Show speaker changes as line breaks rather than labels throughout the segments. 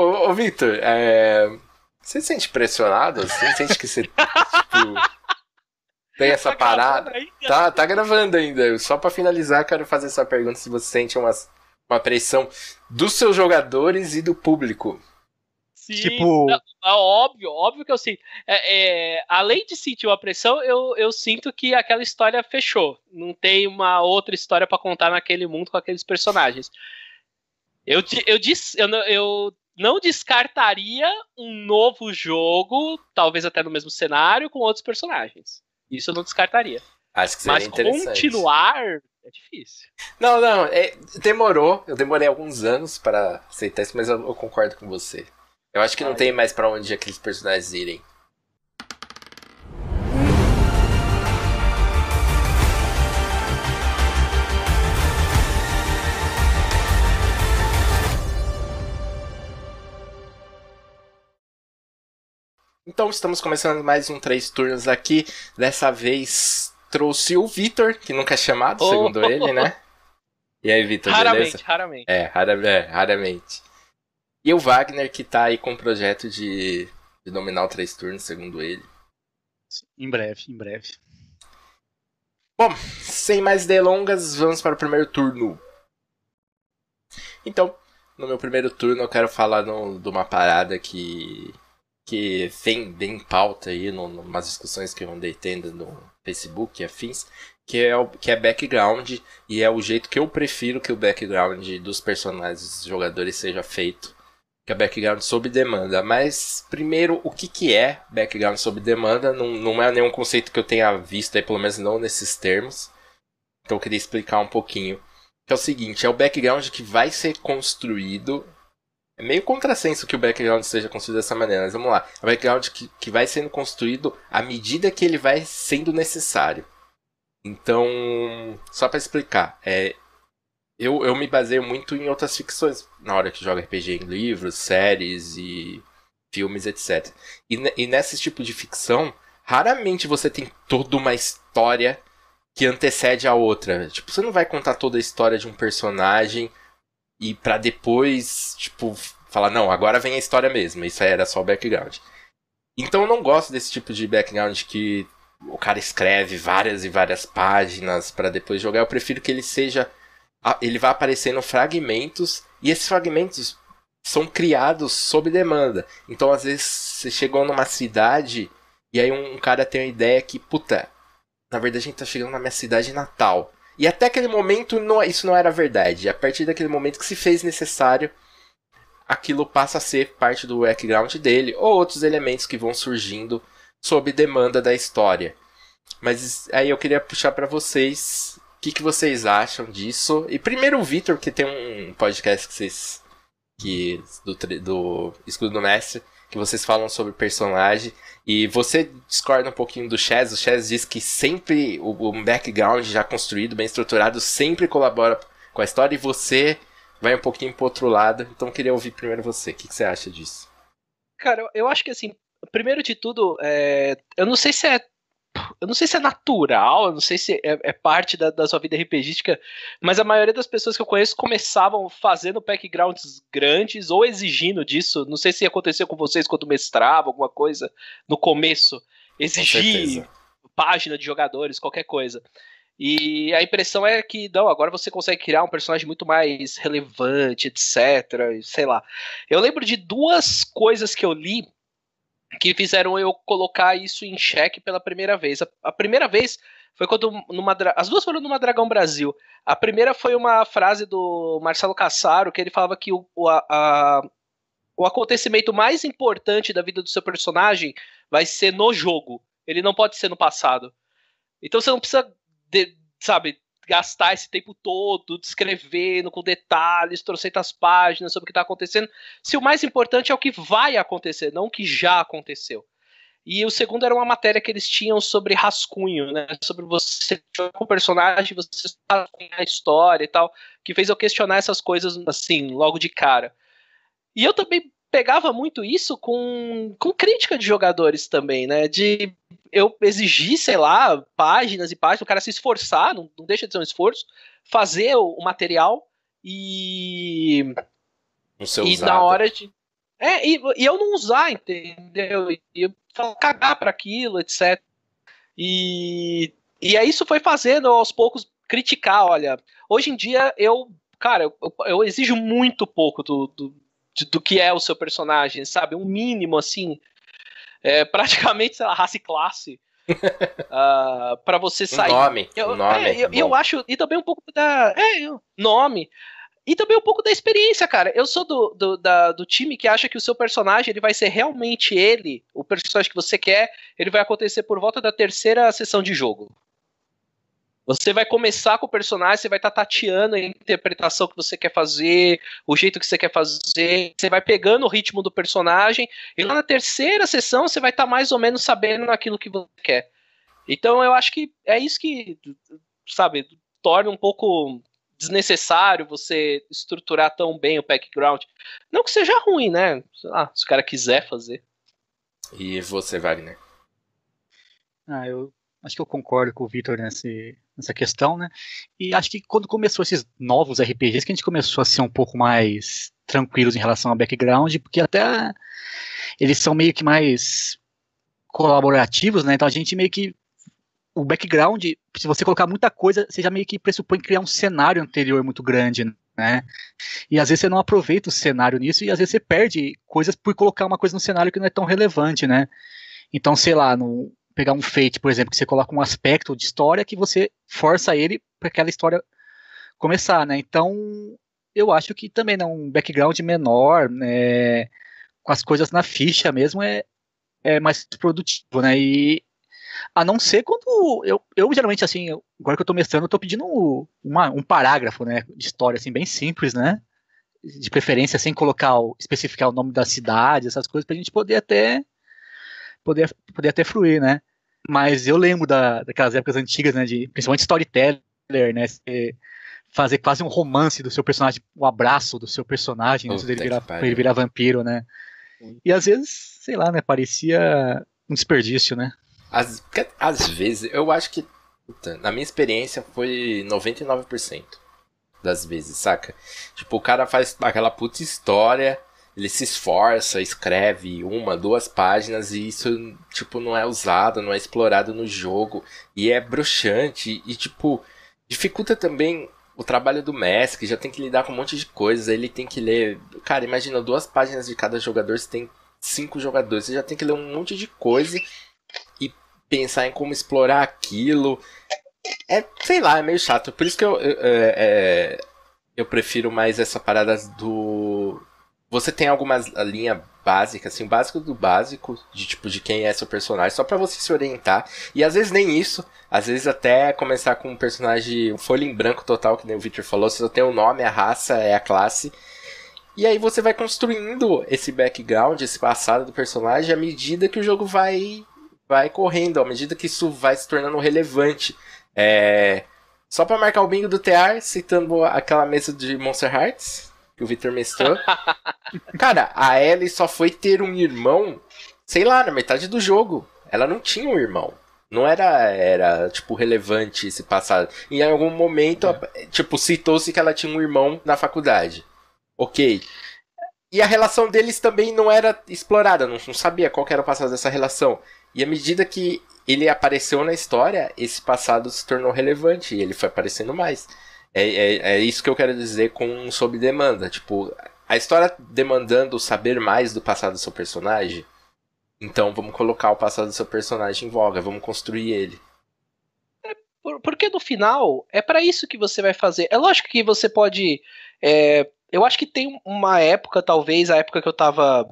Ô, ô Victor, é... você se sente pressionado? Você sente que você, tipo, tem essa tá parada? Tá, tá gravando ainda. Só para finalizar, quero fazer essa pergunta se você sente uma, uma pressão dos seus jogadores e do público.
Sim, tipo... é óbvio, óbvio que eu sinto. É, é, além de sentir uma pressão, eu, eu sinto que aquela história fechou. Não tem uma outra história para contar naquele mundo com aqueles personagens. Eu, eu, disse, eu, eu não descartaria um novo jogo, talvez até no mesmo cenário, com outros personagens. Isso eu não descartaria.
Acho que seria Mas
continuar é difícil.
Não, não, é, demorou. Eu demorei alguns anos para aceitar isso, mas eu, eu, concordo com você. Eu acho que não tem mais para onde aqueles personagens irem. Então estamos começando mais um três turnos aqui. Dessa vez trouxe o Vitor, que nunca é chamado, oh. segundo ele, né? E aí, Vitor,
beleza?
Raramente,
raramente.
É, rara, é, raramente. E o Wagner, que tá aí com o projeto de, de dominar o três turnos, segundo ele.
Em breve, em breve.
Bom, sem mais delongas, vamos para o primeiro turno. Então, no meu primeiro turno eu quero falar no, de uma parada que que vem bem em pauta aí, no, numas discussões que eu andei tendo no Facebook e afins, que é, o, que é background, e é o jeito que eu prefiro que o background dos personagens dos jogadores seja feito, que é background sob demanda. Mas, primeiro, o que, que é background sob demanda? Não, não é nenhum conceito que eu tenha visto aí, pelo menos não nesses termos. Então eu queria explicar um pouquinho. Que é o seguinte, é o background que vai ser construído é meio contrassenso que o background seja construído dessa maneira, mas vamos lá. É um background que, que vai sendo construído à medida que ele vai sendo necessário. Então, só para explicar, é, eu, eu me baseio muito em outras ficções na hora que jogo RPG em livros, séries e filmes, etc. E, e nesse tipo de ficção, raramente você tem toda uma história que antecede a outra. Tipo, você não vai contar toda a história de um personagem e para depois, tipo, falar, não, agora vem a história mesmo, isso era só o background. Então eu não gosto desse tipo de background que o cara escreve várias e várias páginas para depois jogar. Eu prefiro que ele seja. Ele vá aparecendo fragmentos, e esses fragmentos são criados sob demanda. Então, às vezes, você chegou numa cidade e aí um cara tem a ideia que, puta, na verdade a gente tá chegando na minha cidade natal. E até aquele momento não, isso não era verdade. A partir daquele momento que se fez necessário, aquilo passa a ser parte do background dele, ou outros elementos que vão surgindo sob demanda da história. Mas aí eu queria puxar para vocês o que, que vocês acham disso. E primeiro o Victor, que tem um podcast que vocês. Que, do, do Escudo do Mestre, que vocês falam sobre personagem. E você discorda um pouquinho do Chaz. O Chaz diz que sempre o, o background já construído, bem estruturado, sempre colabora com a história. E você vai um pouquinho pro outro lado. Então queria ouvir primeiro você. O que, que você acha disso?
Cara, eu acho que assim, primeiro de tudo, é, eu não sei se é eu não sei se é natural, eu não sei se é, é parte da, da, sua vida RPGística, mas a maioria das pessoas que eu conheço começavam fazendo backgrounds grandes ou exigindo disso. Não sei se aconteceu com vocês quando mestrava, alguma coisa no começo. Exigir página de jogadores, qualquer coisa. E a impressão é que, não, agora você consegue criar um personagem muito mais relevante, etc. Sei lá. Eu lembro de duas coisas que eu li que fizeram eu colocar isso em xeque pela primeira vez. A, a primeira vez foi quando numa as duas foram numa Dragão Brasil. A primeira foi uma frase do Marcelo Cassaro que ele falava que o, o, a, o acontecimento mais importante da vida do seu personagem vai ser no jogo. Ele não pode ser no passado. Então você não precisa, de, sabe, gastar esse tempo todo descrevendo com detalhes, trocentas páginas sobre o que está acontecendo, se o mais importante é o que vai acontecer, não o que já aconteceu. E o segundo era uma matéria que eles tinham sobre rascunho, né? Sobre você com o personagem, você rascunhar a história e tal, que fez eu questionar essas coisas assim, logo de cara. E eu também pegava muito isso com, com crítica de jogadores também, né? De eu exigir, sei lá, páginas e páginas, o cara se esforçar, não, não deixa de ser um esforço, fazer o, o material e.
e
na hora de. É, e, e eu não usar, entendeu? E eu cagar para aquilo, etc. E, e aí isso foi fazendo aos poucos criticar, olha. Hoje em dia eu, cara, eu, eu exijo muito pouco do, do, do que é o seu personagem, sabe? Um mínimo, assim. É, praticamente, sei lá, raça e classe. uh, ah, para você sair.
Um nome.
Eu,
nome
é, eu, eu, acho. E também um pouco da. É, nome. E também um pouco da experiência, cara. Eu sou do, do, da, do time que acha que o seu personagem ele vai ser realmente ele, o personagem que você quer, ele vai acontecer por volta da terceira sessão de jogo. Você vai começar com o personagem, você vai estar tá tateando a interpretação que você quer fazer, o jeito que você quer fazer, você vai pegando o ritmo do personagem, e lá na terceira sessão você vai estar tá mais ou menos sabendo aquilo que você quer. Então eu acho que é isso que, sabe, torna um pouco desnecessário você estruturar tão bem o background. Não que seja ruim, né? Sei lá, se o cara quiser fazer.
E você, Wagner?
Ah, eu acho que eu concordo com o Victor nesse, nessa questão, né? E acho que quando começou esses novos RPGs, que a gente começou a ser um pouco mais tranquilos em relação ao background, porque até eles são meio que mais colaborativos, né? Então a gente meio que o background, se você colocar muita coisa, você já meio que pressupõe criar um cenário anterior muito grande, né? E às vezes você não aproveita o cenário nisso e às vezes você perde coisas por colocar uma coisa no cenário que não é tão relevante, né? Então, sei lá, no, pegar um Fate, por exemplo, que você coloca um aspecto de história que você força ele para aquela história começar, né? Então, eu acho que também não um background menor, né, com as coisas na ficha mesmo é, é mais produtivo, né? E a não ser quando eu, eu geralmente, assim, agora que eu tô mestrando, eu tô pedindo uma, um parágrafo, né, de história, assim, bem simples, né, de preferência sem colocar, especificar o nome da cidade, essas coisas, pra gente poder até, poder, poder até fluir, né. Mas eu lembro da, daquelas épocas antigas, né, de, principalmente storyteller, né, fazer quase um romance do seu personagem, o um abraço do seu personagem antes dele virar, ele virar vampiro, né. E às vezes, sei lá, né, parecia um desperdício, né.
Às, às vezes, eu acho que, na minha experiência, foi 99% das vezes, saca? Tipo, o cara faz aquela puta história, ele se esforça, escreve uma, duas páginas e isso, tipo, não é usado, não é explorado no jogo e é bruxante e, tipo, dificulta também o trabalho do mestre, que já tem que lidar com um monte de coisas, ele tem que ler. Cara, imagina duas páginas de cada jogador, você tem cinco jogadores, você já tem que ler um monte de coisa e pensar em como explorar aquilo. É, sei lá, é meio chato. Por isso que eu, eu, é, é, eu prefiro mais essa parada do. Você tem alguma linha básica, assim, básico do básico, de tipo, de quem é seu personagem, só para você se orientar. E às vezes nem isso. Às vezes até começar com um personagem, um folha em branco total, que nem o Victor falou, você só tem o nome, a raça, é a classe. E aí você vai construindo esse background, esse passado do personagem à medida que o jogo vai vai correndo à medida que isso vai se tornando relevante. É... Só para marcar o bingo do TR, citando aquela mesa de Monster Hearts, que o Victor mestrou. Cara, a Ellie só foi ter um irmão, sei lá, na metade do jogo. Ela não tinha um irmão. Não era, era tipo, relevante esse passado. Em algum momento, é. tipo, citou-se que ela tinha um irmão na faculdade. Ok. E a relação deles também não era explorada, não, não sabia qual era o passado dessa relação. E à medida que ele apareceu na história, esse passado se tornou relevante e ele foi aparecendo mais. É, é, é isso que eu quero dizer com sob demanda. Tipo, a história demandando saber mais do passado do seu personagem. Então vamos colocar o passado do seu personagem em voga, vamos construir ele.
É, porque no final é para isso que você vai fazer. É lógico que você pode é, eu acho que tem uma época, talvez, a época que eu tava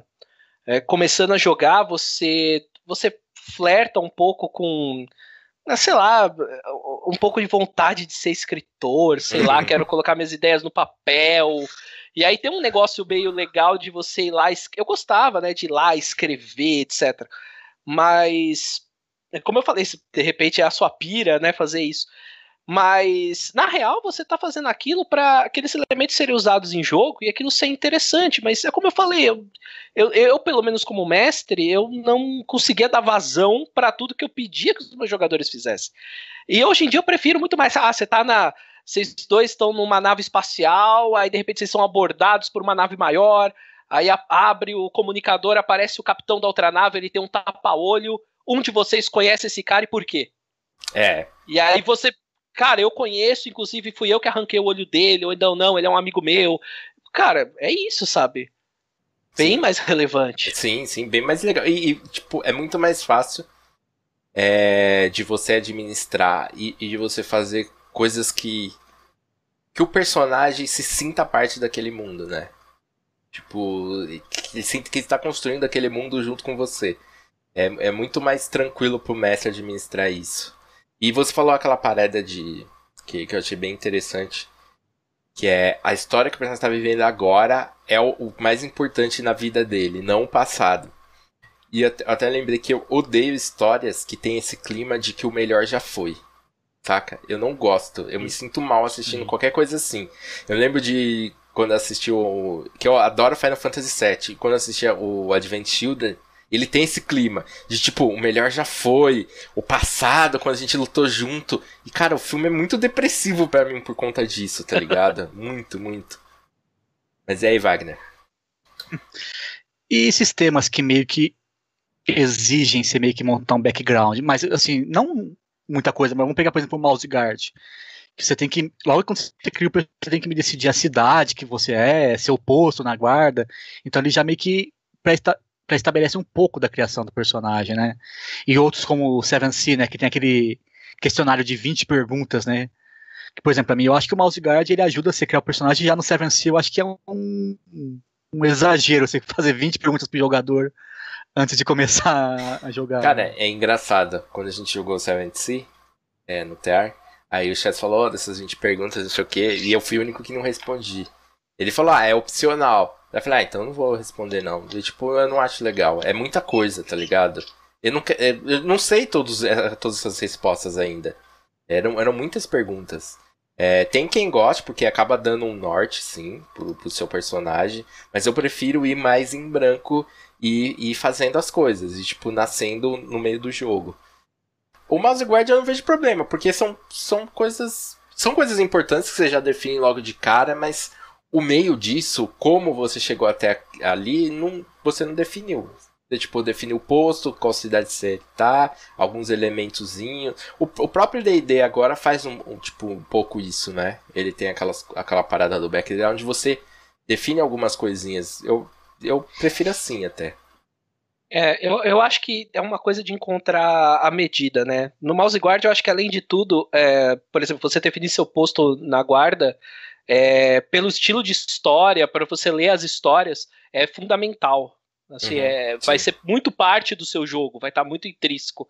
é, começando a jogar, você, você flerta um pouco com, ah, sei lá, um pouco de vontade de ser escritor, sei lá, quero colocar minhas ideias no papel. E aí tem um negócio meio legal de você ir lá. Eu gostava, né, de ir lá escrever, etc. Mas, como eu falei, de repente é a sua pira, né, fazer isso. Mas, na real, você está fazendo aquilo para aqueles elementos serem usados em jogo e aquilo ser interessante. Mas é como eu falei, eu, eu, eu pelo menos como mestre, eu não conseguia dar vazão para tudo que eu pedia que os meus jogadores fizessem. E hoje em dia eu prefiro muito mais. Ah, você tá na. Vocês dois estão numa nave espacial, aí de repente vocês são abordados por uma nave maior. aí abre o comunicador, aparece o capitão da outra nave, ele tem um tapa-olho. Um de vocês conhece esse cara e por quê?
É.
E aí você. Cara, eu conheço, inclusive fui eu que arranquei o olho dele, ou então não, ele é um amigo meu. Cara, é isso, sabe? Bem sim. mais relevante.
Sim, sim, bem mais legal. E, e tipo, é muito mais fácil é, de você administrar e, e de você fazer coisas que que o personagem se sinta parte daquele mundo, né? Tipo, ele sinta que está construindo aquele mundo junto com você. É, é muito mais tranquilo pro mestre administrar isso. E você falou aquela parada de. que, que eu achei bem interessante. Que é a história que o personagem está vivendo agora é o, o, mais importante na vida dele, não o passado. E eu até lembrei que eu odeio histórias que tem esse clima de que o melhor já foi. Saca? Eu não gosto. Eu me sinto mal assistindo qualquer coisa assim. Eu lembro de quando assisti o. Que eu adoro Final Fantasy VII. Quando assisti o Advent Children, ele tem esse clima de tipo, o melhor já foi, o passado, quando a gente lutou junto. E cara, o filme é muito depressivo para mim por conta disso, tá ligado? muito, muito. Mas e aí, Wagner?
E sistemas que meio que exigem você meio que montar um background, mas assim, não muita coisa, mas vamos pegar, por exemplo, o mouse guard. Que você tem que, logo quando você cria, você tem que me decidir a cidade que você é, seu posto na guarda. Então ele já meio que presta, estabelece um pouco da criação do personagem, né? E outros como o Seven Sea, né, que tem aquele questionário de 20 perguntas, né? Que, por exemplo, para mim, eu acho que o Mouse Guard ele ajuda a você criar o personagem já no Seven Sea, eu acho que é um, um exagero você fazer 20 perguntas pro jogador antes de começar a jogar.
Cara, é engraçado. Quando a gente jogou o Seven Sea é, no TR, aí o chat falou oh, dessas 20 perguntas, não sei o que, e eu fui o único que não respondi. Ele falou, ah, é opcional. Eu falei, ah, então não vou responder não. E, tipo, eu não acho legal. É muita coisa, tá ligado? Eu não, eu não sei todos, eh, todas essas respostas ainda. Eram, eram muitas perguntas. É, tem quem goste, porque acaba dando um norte, sim, pro, pro seu personagem. Mas eu prefiro ir mais em branco e ir fazendo as coisas. E, tipo, nascendo no meio do jogo. O mouse guard eu não vejo problema, porque são, são coisas. São coisas importantes que você já define logo de cara, mas o meio disso, como você chegou até ali, não, você não definiu. Você, tipo, definiu o posto, qual cidade você tá, alguns elementozinhos. O, o próprio D&D agora faz um, um, tipo, um pouco isso, né? Ele tem aquelas, aquela parada do background onde você define algumas coisinhas. Eu, eu prefiro assim até.
É, eu, eu acho que é uma coisa de encontrar a medida, né? No mouse guard, eu acho que além de tudo, é, por exemplo, você definir seu posto na guarda, é, pelo estilo de história, para você ler as histórias, é fundamental. Assim, uhum, é, vai ser muito parte do seu jogo, vai estar tá muito intrínseco.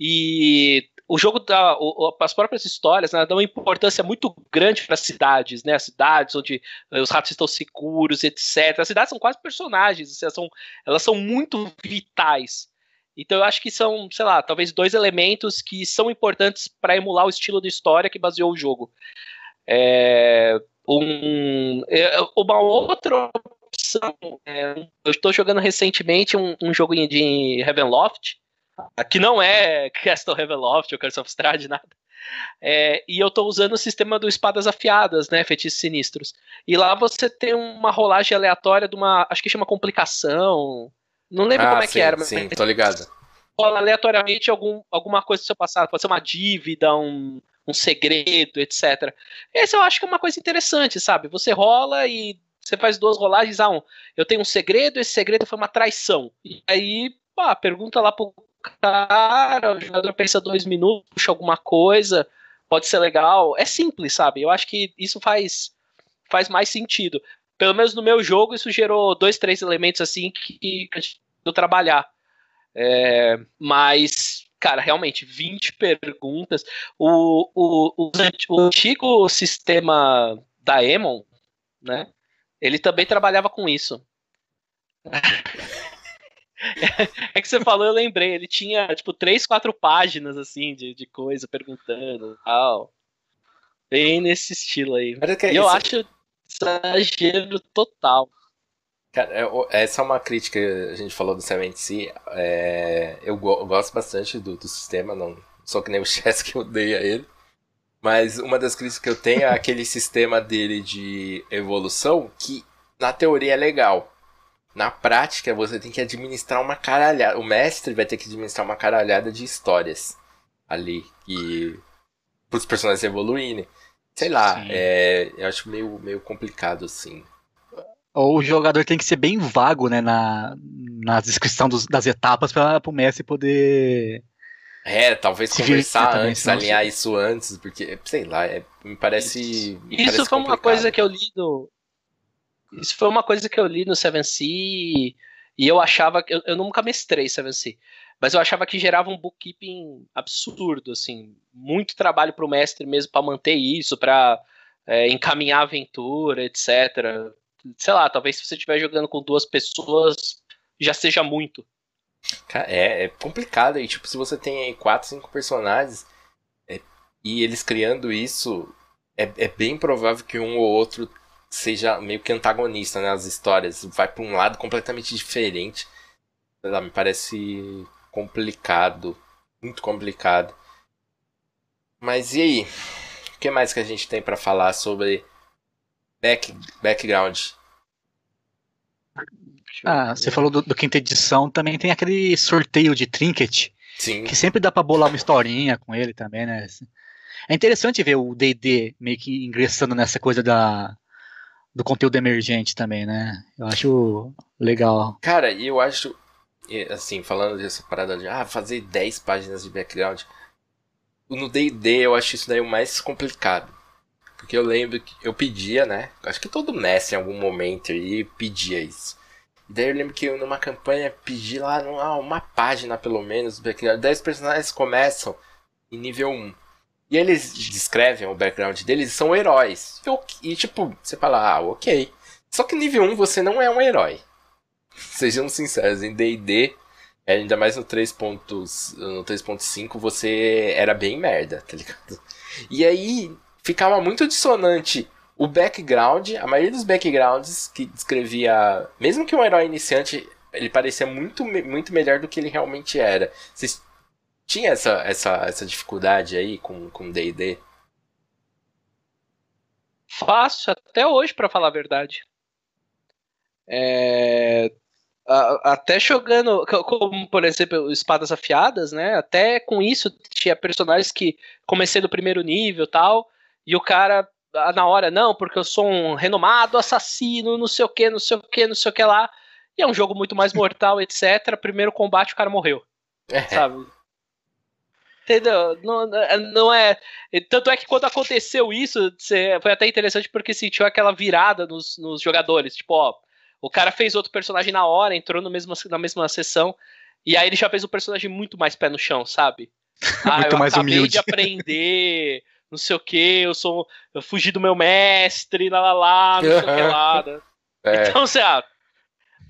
E o jogo dá, o, as próprias histórias né, dão uma importância muito grande para as cidades, né? As cidades onde eh, os ratos estão seguros, etc. As cidades são quase personagens, assim, elas, são, elas são muito vitais. Então eu acho que são, sei lá, talvez dois elementos que são importantes para emular o estilo de história que baseou o jogo. É, um, é, uma outra opção. É, eu estou jogando recentemente um, um jogo de Heavenloft, que não é Castle Heavenloft ou Curse of Strahd, nada. É, e eu estou usando o sistema do Espadas Afiadas, né, Feitiços Sinistros. E lá você tem uma rolagem aleatória de uma, acho que chama complicação. Não lembro ah, como é
sim,
que era,
mas. Sim, tô ligado.
Rola aleatoriamente algum, alguma coisa do seu passado. Pode ser uma dívida, um, um segredo, etc. Esse eu acho que é uma coisa interessante, sabe? Você rola e você faz duas rolagens. Ah, um, eu tenho um segredo, esse segredo foi uma traição. E aí, pá, pergunta lá pro cara, o jogador pensa dois minutos, puxa alguma coisa, pode ser legal. É simples, sabe? Eu acho que isso faz, faz mais sentido. Pelo menos no meu jogo, isso gerou dois, três elementos assim que, que gente trabalhar. É, mas cara, realmente, 20 perguntas. O, o, o, o antigo sistema da Emon, né? Ele também trabalhava com isso. É que você falou, eu lembrei. Ele tinha, tipo, três, quatro páginas, assim, de, de coisa, perguntando tal. Bem nesse estilo aí. E eu acho exagero total.
Cara, é, essa é uma crítica que a gente falou do CMNC. É, eu, gosto bastante do, do, sistema, não sou que nem o Chess que odeia ele. Mas uma das críticas que eu tenho é aquele sistema dele de evolução que na teoria é legal. Na prática você tem que administrar uma caralhada. O mestre vai ter que administrar uma caralhada de histórias ali. E. Pros personagens evoluírem. Sei lá, é, eu acho meio, meio complicado, assim.
Ou o jogador tem que ser bem vago, né, na, na descrição dos, das etapas para o mestre poder.
É, talvez conversar também, antes, alinhar isso antes, porque, sei lá, é, me parece.
Isso,
me parece
foi
complicado.
uma coisa que eu li no. Isso foi uma coisa que eu li no Seven Sea e eu achava que. Eu, eu nunca mestrei Seven Sea, mas eu achava que gerava um bookkeeping absurdo, assim. Muito trabalho para o mestre mesmo para manter isso, para é, encaminhar a aventura, etc sei lá, talvez se você estiver jogando com duas pessoas, já seja muito.
É, é complicado. E tipo, se você tem aí quatro, cinco personagens é, e eles criando isso, é, é bem provável que um ou outro seja meio que antagonista nas né, histórias. Vai para um lado completamente diferente. Lá, me parece complicado. Muito complicado. Mas e aí? O que mais que a gente tem para falar sobre back, background?
Ah, você falou do, do, quinta edição, também tem aquele sorteio de trinket.
Sim.
Que sempre dá pra bolar uma historinha com ele também, né? É interessante ver o D&D meio que ingressando nessa coisa da do conteúdo emergente também, né? Eu acho legal.
Cara, e eu acho assim, falando dessa parada de ah, fazer 10 páginas de background. No D&D eu acho isso daí o mais complicado. Porque eu lembro que eu pedia, né? Acho que todo mestre em algum momento aí pedia isso. E daí eu lembro que eu, numa campanha pedi lá ah, uma página pelo menos, porque 10 personagens começam em nível 1. E eles descrevem o background deles são heróis. E, tipo, você fala, ah, ok. Só que nível 1 você não é um herói. Sejam sinceros, em DD, ainda mais no 3.5, você era bem merda, tá ligado? E aí, ficava muito dissonante o background, a maioria dos backgrounds que descrevia, mesmo que um herói iniciante, ele parecia muito, muito melhor do que ele realmente era. Vocês tinha essa, essa, essa dificuldade aí com com D&D?
Fácil até hoje, para falar a verdade. É, até jogando, como por exemplo, espadas afiadas, né? Até com isso tinha personagens que comecei no primeiro nível tal, e o cara, na hora, não, porque eu sou um renomado assassino, não sei o que, não sei o que, não sei o que lá. E é um jogo muito mais mortal, etc. Primeiro combate, o cara morreu. É. Sabe? Entendeu? Não, não é. Tanto é que quando aconteceu isso, foi até interessante porque sentiu aquela virada nos, nos jogadores. Tipo, ó, o cara fez outro personagem na hora, entrou no mesmo, na mesma sessão, e aí ele já fez um personagem muito mais pé no chão, sabe?
Ah, muito
eu
mais
acabei
humilde.
de aprender não sei o que, eu sou. Eu fugi do meu mestre, lá lá lá, não sei o que lá. Né? É. Então, você ah,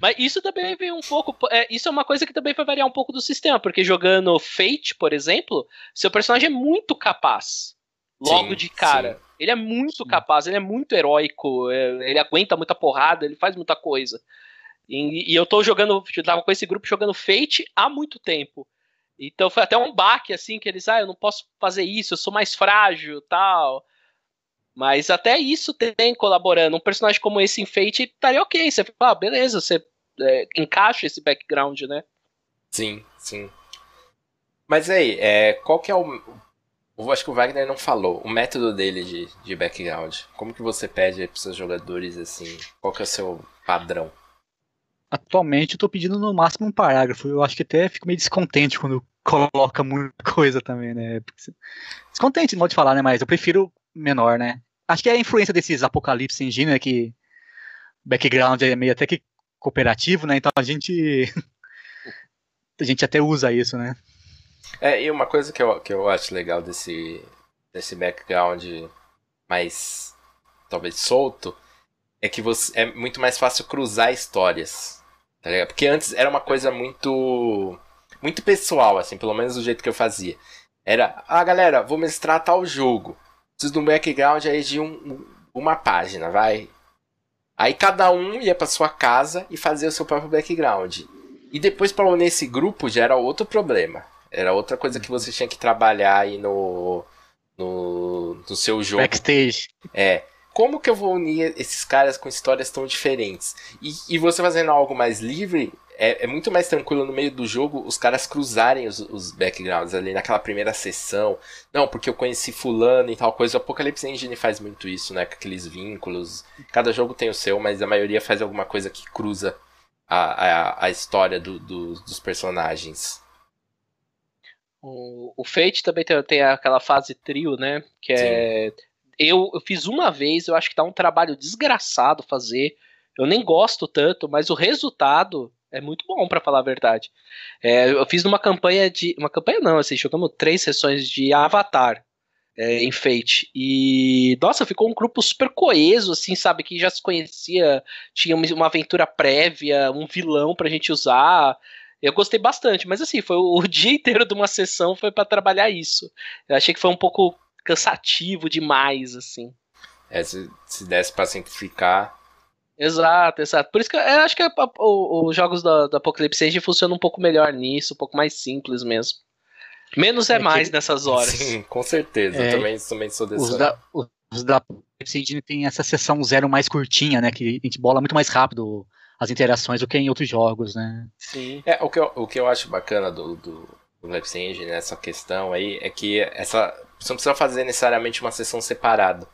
mas isso também vem um pouco. É, isso é uma coisa que também vai variar um pouco do sistema, porque jogando Fate, por exemplo, seu personagem é muito capaz. Logo sim, de cara. Sim. Ele é muito capaz, ele é muito heróico, é, ele aguenta muita porrada, ele faz muita coisa. E, e eu tô jogando, eu tava com esse grupo jogando Fate há muito tempo. Então foi até um baque, assim, que eles, ah, eu não posso fazer isso, eu sou mais frágil tal. Mas até isso tem colaborando. Um personagem como esse em Fate estaria ok. Você fala, ah, beleza, você é, encaixa esse background, né?
Sim, sim. Mas aí, é, qual que é o. Eu acho que o Wagner não falou. O método dele de, de background. Como que você pede para seus jogadores assim? Qual que é o seu padrão?
Atualmente eu tô pedindo no máximo um parágrafo. Eu acho que até fico meio descontente quando coloca muita coisa também, né? Descontente, modo de falar, né? Mas eu prefiro menor, né? Acho que é a influência desses Apocalipse Engine, né? Que o background é meio até que cooperativo, né? Então a gente. a gente até usa isso, né?
É, e uma coisa que eu, que eu acho legal desse, desse background mais talvez solto é que você é muito mais fácil cruzar histórias. Tá ligado? Porque antes era uma coisa muito. Muito pessoal, assim, pelo menos do jeito que eu fazia. Era, ah, galera, vou mestrar tal jogo. Preciso de um background aí de um, uma página, vai. Aí cada um ia para sua casa e fazia o seu próprio background. E depois para unir esse grupo já era outro problema. Era outra coisa que você tinha que trabalhar aí no, no, no seu jogo.
Backstage.
É como que eu vou unir esses caras com histórias tão diferentes? E, e você fazendo algo mais livre, é, é, muito mais tranquilo no meio do jogo os caras cruzarem os, os, backgrounds ali naquela primeira sessão. Não, porque eu conheci fulano e tal coisa. O Apocalypse Engine faz muito isso, né? Com aqueles vínculos. Cada jogo tem o seu, mas a maioria faz alguma coisa que cruza a, a, a história do, do, dos personagens.
O, o Fate também tem, tem aquela fase trio, né? Que é. Eu, eu fiz uma vez, eu acho que tá um trabalho desgraçado fazer. Eu nem gosto tanto, mas o resultado é muito bom, para falar a verdade. É, eu fiz uma campanha de. Uma campanha não, assim, jogamos três sessões de Avatar é, em Fate. E, nossa, ficou um grupo super coeso, assim, sabe? Que já se conhecia, tinha uma aventura prévia, um vilão pra gente usar. Eu gostei bastante, mas assim, foi o, dia inteiro de uma sessão foi para trabalhar isso. Eu achei que foi um pouco cansativo demais, assim.
É, se, se desse pra simplificar,
Exato, exato. Por isso que eu, eu acho que os jogos da, da Apocalypse Engine funcionam um pouco melhor nisso, um pouco mais simples mesmo. Menos é, é mais que... nessas horas.
Sim, com certeza. É, eu também, também sou desse.
Os da, os da Apocalypse Engine tem essa sessão zero mais curtinha, né? Que a gente bola muito mais rápido as interações do que em outros jogos, né?
Sim. É, o que eu, o que eu acho bacana do, do, do Engine, nessa questão aí, é que essa. Você não precisa fazer necessariamente uma sessão separada.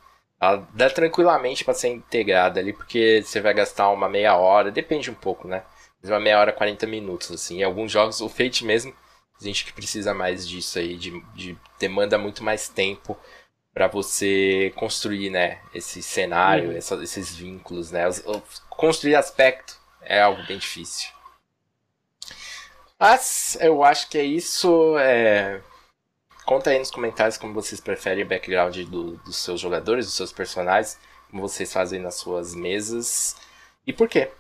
Ela dá tranquilamente para ser integrada ali, porque você vai gastar uma meia hora, depende um pouco, né? Uma meia hora, 40 minutos, assim. Em alguns jogos, o Fate mesmo, a gente que precisa mais disso aí, de, de demanda muito mais tempo para você construir, né, esse cenário, uhum. essa, esses vínculos, né? construir aspecto é algo bem difícil. Mas eu acho que é isso. É... Conta aí nos comentários como vocês preferem o background do, dos seus jogadores, dos seus personagens, como vocês fazem nas suas mesas e por quê.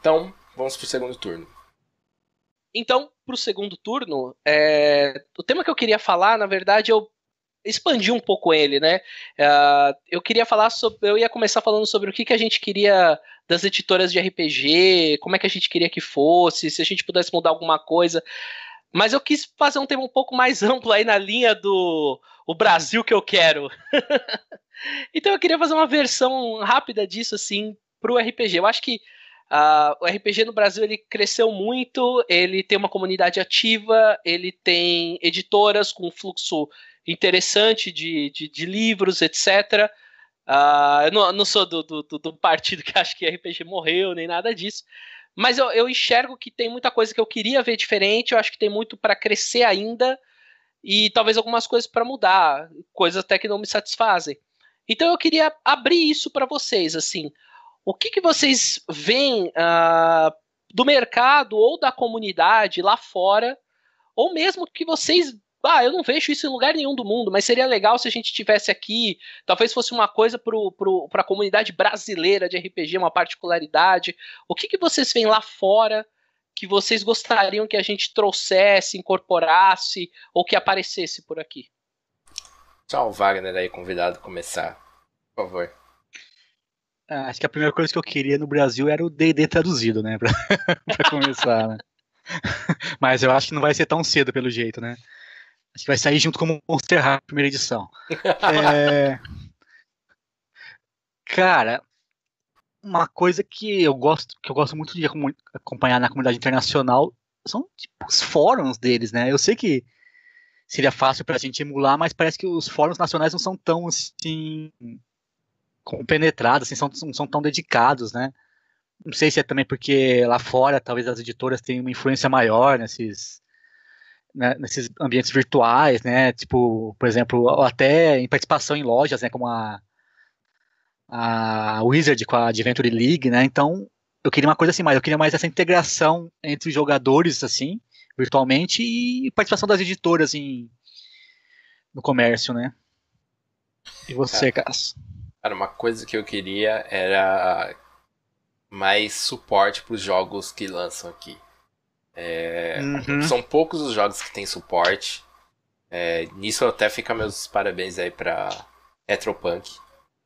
Então, vamos pro segundo turno.
Então, pro segundo turno, é... o tema que eu queria falar, na verdade, eu expandi um pouco ele, né? Uh, eu queria falar sobre. Eu ia começar falando sobre o que, que a gente queria das editoras de RPG, como é que a gente queria que fosse, se a gente pudesse mudar alguma coisa. Mas eu quis fazer um tema um pouco mais amplo aí na linha do o Brasil que eu quero. então eu queria fazer uma versão rápida disso, assim, pro RPG. Eu acho que uh, o RPG no Brasil ele cresceu muito, ele tem uma comunidade ativa, ele tem editoras com fluxo interessante de, de, de livros, etc. Uh, ah, eu não, não sou do, do, do, partido que acha que RPG morreu, nem nada disso. Mas eu, eu enxergo que tem muita coisa que eu queria ver diferente, eu acho que tem muito para crescer ainda e talvez algumas coisas para mudar, coisas até que não me satisfazem. Então eu queria abrir isso para vocês, assim, o que, que vocês veem uh, do mercado ou da comunidade lá fora, ou mesmo que vocês ah, eu não vejo isso em lugar nenhum do mundo, mas seria legal se a gente tivesse aqui, talvez fosse uma coisa para a comunidade brasileira de RPG, uma particularidade. O que, que vocês veem lá fora que vocês gostariam que a gente trouxesse, incorporasse ou que aparecesse por aqui?
Só o Wagner aí convidado a começar, por favor.
Ah, acho que a primeira coisa que eu queria no Brasil era o D&D traduzido, né, para começar, né? Mas eu acho que não vai ser tão cedo pelo jeito, né? Acho que vai sair junto com o Monster High, primeira edição. é... Cara, uma coisa que eu gosto, que eu gosto muito de acompanhar na comunidade internacional são tipo, os fóruns deles, né? Eu sei que seria fácil para a gente emular, mas parece que os fóruns nacionais não são tão assim compenetrados, assim, são, não são tão dedicados, né? Não sei se é também porque lá fora talvez as editoras tenham uma influência maior nesses né, nesses ambientes virtuais, né? Tipo, por exemplo, até em participação em lojas, né? Como a, a Wizard com a Adventure League, né? Então, eu queria uma coisa assim, mais eu queria mais essa integração entre os jogadores, assim, virtualmente, e participação das editoras em, no comércio, né? E você, cara, Cass?
Cara, uma coisa que eu queria era mais suporte para os jogos que lançam aqui. É, uhum. São poucos os jogos que tem suporte. É, nisso até fica meus parabéns aí pra Retropunk,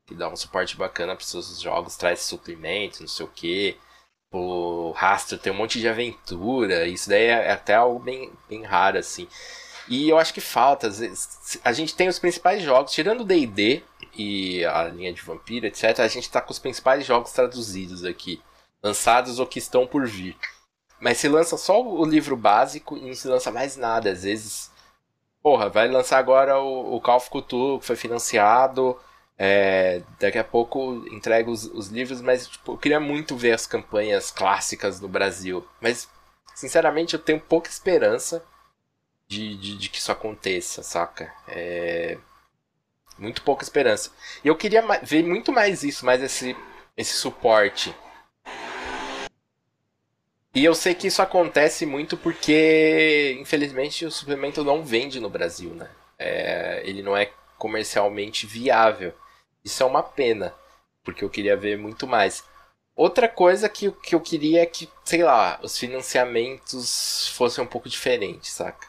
que dá um suporte bacana para seus jogos, traz suprimentos, não sei o que. O rastro tem um monte de aventura, isso daí é até algo bem, bem raro, assim. E eu acho que falta, às vezes, a gente tem os principais jogos, tirando o D&D e a linha de Vampiro, etc., a gente tá com os principais jogos traduzidos aqui, lançados ou que estão por vir. Mas se lança só o livro básico e não se lança mais nada. Às vezes, porra, vai lançar agora o, o Call of Cthulhu, que foi financiado. É, daqui a pouco entrega os, os livros, mas tipo, eu queria muito ver as campanhas clássicas no Brasil. Mas, sinceramente, eu tenho pouca esperança de, de, de que isso aconteça, saca? É, muito pouca esperança. E eu queria ver muito mais isso, mais esse, esse suporte e eu sei que isso acontece muito porque, infelizmente, o suplemento não vende no Brasil, né? É, ele não é comercialmente viável. Isso é uma pena, porque eu queria ver muito mais. Outra coisa que, que eu queria é que, sei lá, os financiamentos fossem um pouco diferentes, saca?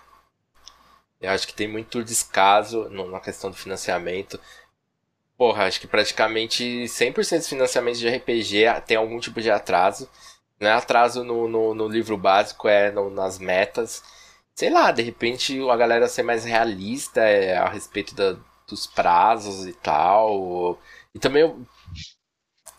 Eu acho que tem muito descaso na questão do financiamento. Porra, acho que praticamente 100% dos financiamentos de RPG tem algum tipo de atraso. Não é atraso no, no, no livro básico, é no, nas metas. Sei lá, de repente a galera ser mais realista é, a respeito da, dos prazos e tal. E também eu,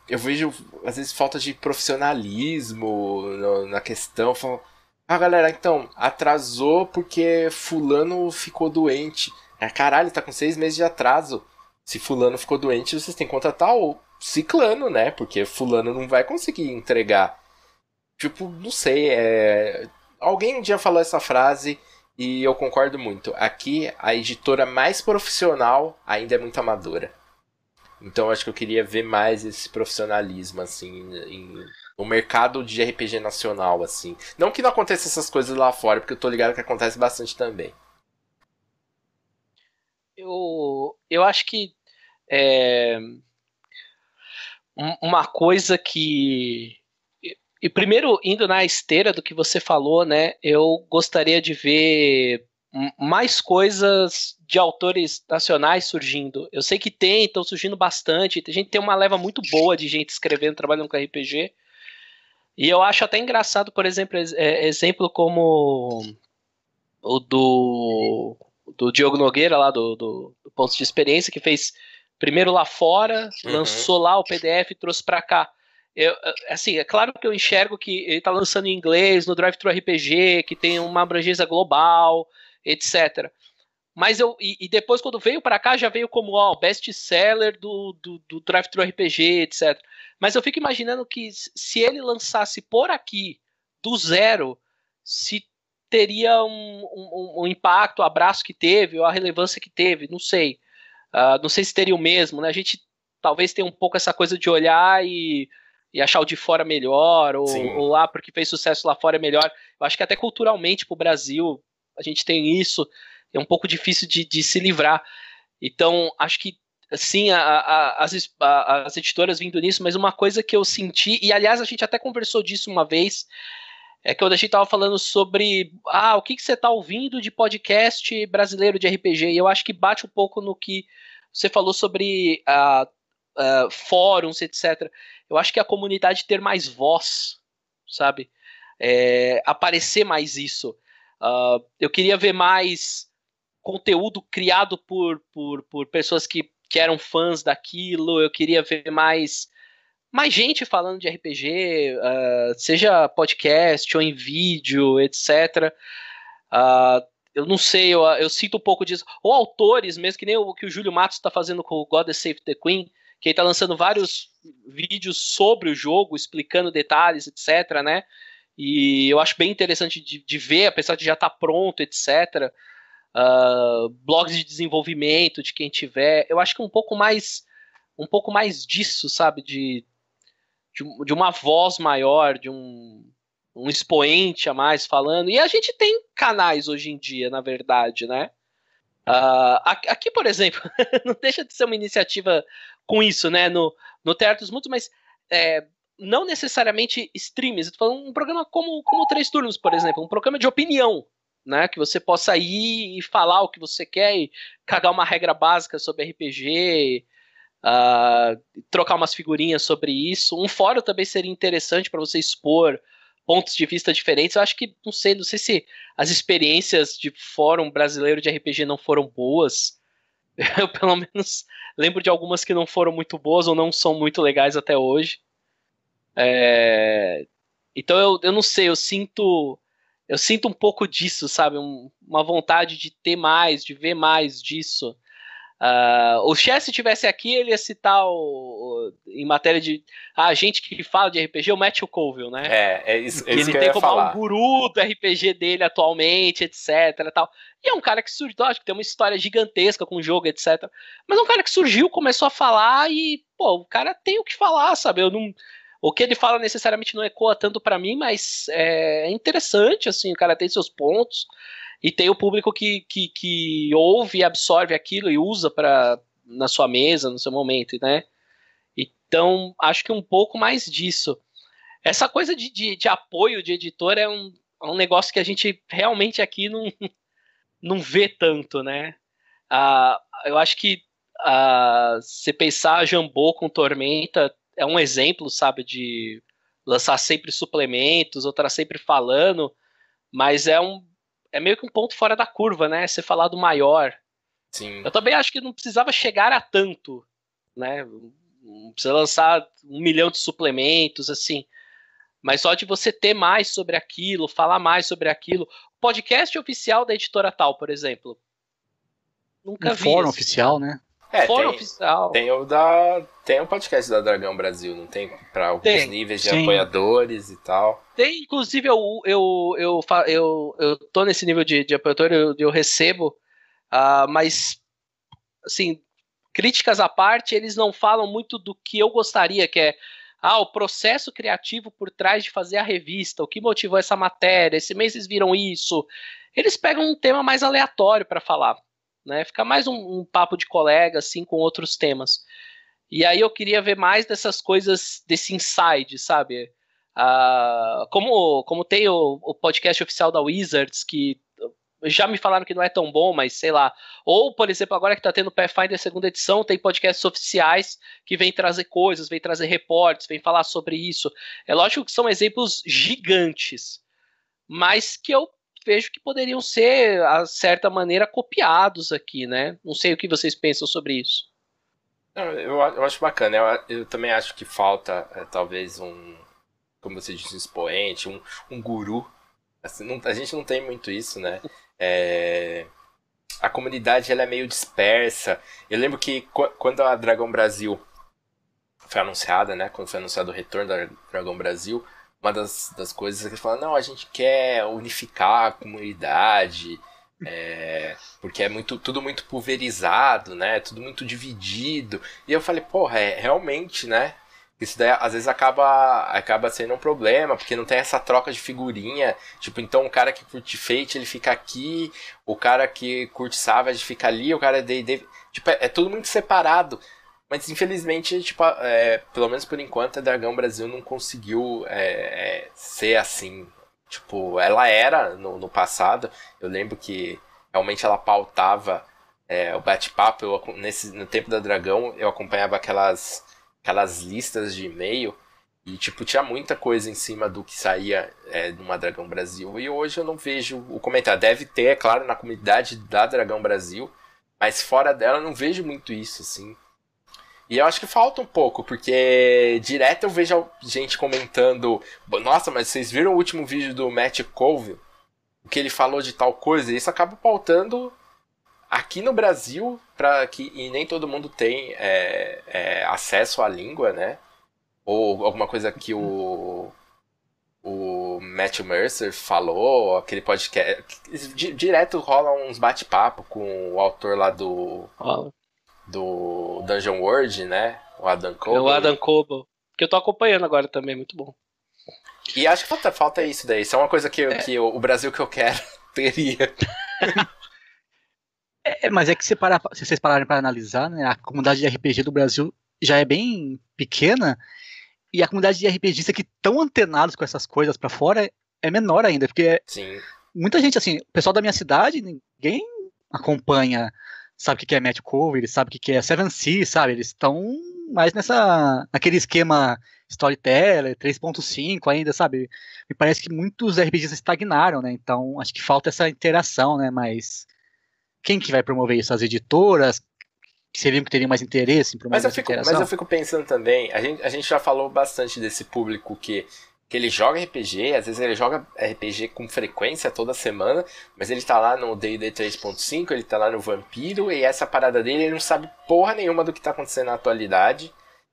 eu vejo, às vezes, falta de profissionalismo no, na questão. Falo, ah, galera, então, atrasou porque fulano ficou doente. Ah, caralho, tá com seis meses de atraso. Se fulano ficou doente, vocês têm que contratar o ciclano, né? Porque fulano não vai conseguir entregar Tipo, não sei, é... alguém um dia falou essa frase e eu concordo muito. Aqui, a editora mais profissional ainda é muito amadora. Então, acho que eu queria ver mais esse profissionalismo, assim, em, no mercado de RPG nacional, assim. Não que não aconteça essas coisas lá fora, porque eu tô ligado que acontece bastante também.
Eu, eu acho que é, uma coisa que e primeiro, indo na esteira do que você falou, né, eu gostaria de ver mais coisas de autores nacionais surgindo. Eu sei que tem, estão surgindo bastante. A gente tem uma leva muito boa de gente escrevendo, trabalhando com RPG. E eu acho até engraçado, por exemplo, é, exemplo como o do, do Diogo Nogueira, lá do, do, do Pontos de Experiência, que fez primeiro lá fora, uhum. lançou lá o PDF e trouxe para cá. Eu, assim, é claro que eu enxergo que ele está lançando em inglês no Drive Thru RPG, que tem uma abrangência global, etc. Mas eu e, e depois quando veio para cá já veio como ó, best seller do, do, do Drive Thru RPG, etc. Mas eu fico imaginando que se ele lançasse por aqui do zero, se teria um, um, um impacto, o abraço que teve, ou a relevância que teve, não sei. Uh, não sei se teria o mesmo, né? A gente talvez tenha um pouco essa coisa de olhar e e achar o de fora melhor, ou, ou ah, porque fez sucesso lá fora é melhor. Eu acho que até culturalmente pro Brasil a gente tem isso, é um pouco difícil de, de se livrar. Então, acho que sim, a, a, as, a, as editoras vindo nisso, mas uma coisa que eu senti, e aliás a gente até conversou disso uma vez, é que a gente tava falando sobre ah, o que, que você tá ouvindo de podcast brasileiro de RPG, e eu acho que bate um pouco no que você falou sobre uh, uh, fóruns, etc eu acho que a comunidade ter mais voz, sabe? É, aparecer mais isso. Uh, eu queria ver mais conteúdo criado por, por, por pessoas que, que eram fãs daquilo. Eu queria ver mais mais gente falando de RPG, uh, ah, seja podcast ou em vídeo, etc. Uh, ah, eu não sei, eu, eu, sinto um pouco disso. Ou autores, mesmo que nem o que o Júlio Matos está fazendo com o God Save the Queen, que ele tá lançando vários vídeos sobre o jogo, explicando detalhes, etc, né? E eu acho bem interessante de, de ver, apesar de já estar tá pronto, etc. Uh, ah, blogs de desenvolvimento de quem tiver. Eu acho que um pouco mais um pouco mais disso, sabe? De, de, de uma voz maior, de um, um expoente a mais falando. E a gente tem canais hoje em dia, na verdade, né? Uh, aqui, por exemplo, não deixa de ser uma iniciativa com isso, né? No, no Teatro dos Mundos, mas é, não necessariamente streams. Estou falando um programa como, como Três Turnos, por exemplo, um programa de opinião, né? Que você possa ir e falar o que você quer e cagar uma regra básica sobre RPG, uh, ah, trocar umas figurinhas sobre isso. Um fórum também seria interessante para você expor pontos de vista diferentes. Eu acho que, não sei, não sei se as experiências de fórum brasileiro de RPG não foram boas. Eu, pelo menos, lembro de algumas que não foram muito boas ou não são muito legais até hoje. É... Então eu, eu não sei, eu sinto. Eu sinto um pouco disso, sabe? Um, uma vontade de ter mais, de ver mais disso. Uh, o Chess, se tivesse aqui, ele ia citar o, o, em matéria de a gente que fala de RPG, o Matthew Colville, né?
É, é isso, é isso
ele
que tem
como
falar.
um guru do RPG dele atualmente, etc. Tal. E é um cara que surgiu, acho que tem uma história gigantesca com o jogo, etc. Mas é um cara que surgiu, começou a falar e, pô, o cara tem o que falar, sabe? Eu não, o que ele fala necessariamente não ecoa tanto para mim, mas é interessante, assim, o cara tem seus pontos e tem o público que, que, que ouve e absorve aquilo e usa para na sua mesa, no seu momento, né? Então, acho que um pouco mais disso. Essa coisa de, de, de apoio de editor é um, é um negócio que a gente realmente aqui não, não vê tanto, né? Ah, eu acho que ah, se pensar Jambô com Tormenta é um exemplo, sabe, de lançar sempre suplementos, ou estar sempre falando, mas é um, é meio que um ponto fora da curva, né? Você falar do maior.
Sim.
Eu também acho que não precisava chegar a tanto, né? Não precisa lançar um milhão de suplementos, assim. Mas só de você ter mais sobre aquilo, falar mais sobre aquilo. Podcast oficial da editora tal, por exemplo. Nunca
um
vi.
fórum
esse.
oficial, né?
É,
Fórum
tem,
oficial.
tem o da. Tem o podcast da Dragão Brasil, não tem? Pra alguns
Tem,
níveis de
sim.
apoiadores e tal.
Tem, inclusive, eu, eu, eu, eu, eu tô nesse nível de, de apoiador, eu, eu recebo, ah, mas, assim, críticas à parte, eles não falam muito do que eu gostaria, que é ah, o processo criativo por trás de fazer a revista, o que motivou essa matéria, esse mês vocês viram isso. Eles pegam um tema mais aleatório para falar, né? Fica mais um, um papo de colega, assim, com outros temas. E aí eu queria ver mais dessas coisas, desse inside, sabe? Ah, como, como tem o, o podcast oficial da Wizards, que já me falaram que não é tão bom, mas sei lá. Ou, por exemplo, agora que tá tendo Pathfinder segunda edição, tem podcasts oficiais que vêm trazer coisas, vêm trazer reportes, vêm falar sobre isso. É lógico que são exemplos gigantes, mas que eu vejo que poderiam ser, a certa maneira, copiados aqui, né? Não sei o que vocês pensam sobre isso.
Eu, eu acho bacana. Eu, eu também acho que falta, é, talvez, um. Como você disse, um expoente, um, um guru. Assim, não- a gente não tem muito isso, né? É, a comunidade ela é meio dispersa. Eu lembro que qu- quando a Dragão Brasil foi anunciada, né? Quando foi anunciado o retorno da Dragão Brasil, uma das, das coisas é que eles falaram, não, a gente quer unificar a comunidade, é, porque é muito, tudo muito pulverizado, né? Tudo muito dividido. E eu falei, porra, é realmente, né? Isso daí às vezes acaba, acaba sendo um problema, porque não tem essa troca de figurinha. Tipo, então o cara que curte Fate ele fica aqui, o cara que curte Savage fica ali, o cara de D&D. Tipo, é, é tudo muito separado. Mas infelizmente, tipo, é, pelo menos por enquanto, a Dragão Brasil não conseguiu é, é, ser assim. Tipo, ela era no, no passado. Eu lembro que realmente ela pautava é, o bate-papo. Nesse No tempo da Dragão, eu acompanhava aquelas, aquelas listas de e-mail. E, tipo, tinha muita coisa em cima do que saía é, numa Dragão Brasil. E hoje eu não vejo o comentário. Deve ter, é claro, na comunidade da Dragão Brasil. Mas fora dela eu não vejo muito isso, assim. E eu acho que falta um pouco, porque direto eu vejo gente comentando: Nossa, mas vocês viram o último vídeo do Matt Colville? O que ele falou de tal coisa? E isso acaba pautando aqui no Brasil, pra que, e nem todo mundo tem é, é, acesso à língua, né? Ou alguma coisa que o, o Matt Mercer falou, aquele podcast. di- Direto rola uns bate-papo com o autor lá do, do Dungeon World, né? O Adam
é
Cole.
o Adam Coble, que eu tô acompanhando agora também, muito bom.
E acho que falta, falta isso daí. Isso é uma coisa que, eu- que o, o Brasil que eu quero teria.
É, mas é que se, parar, se vocês pararem para analisar, né, a comunidade de RPG do Brasil já é bem pequena e a comunidade de RPGista que estão antenados com essas coisas para fora é menor ainda, porque
Sim.
muita gente, assim, o pessoal da minha cidade, ninguém acompanha, sabe o que é Matt Cove, sabe o que é Seven Seas, sabe? Eles estão mais nessa, naquele esquema Storyteller, 3.5 ainda, sabe? Me parece que muitos RPGs estagnaram, né? Então, acho que falta essa interação, né? Mas quem que vai promover isso? As editoras? que seriam que teriam mais interesse em
mas eu fico Mas eu fico pensando também, a gente, a gente já falou bastante desse público que que ele joga RPG, às vezes ele joga RPG com frequência toda semana, mas ele tá lá no D&D 3.5, ele tá lá no Vampiro, e essa parada dele, ele não sabe porra nenhuma do que tá acontecendo na atualidade,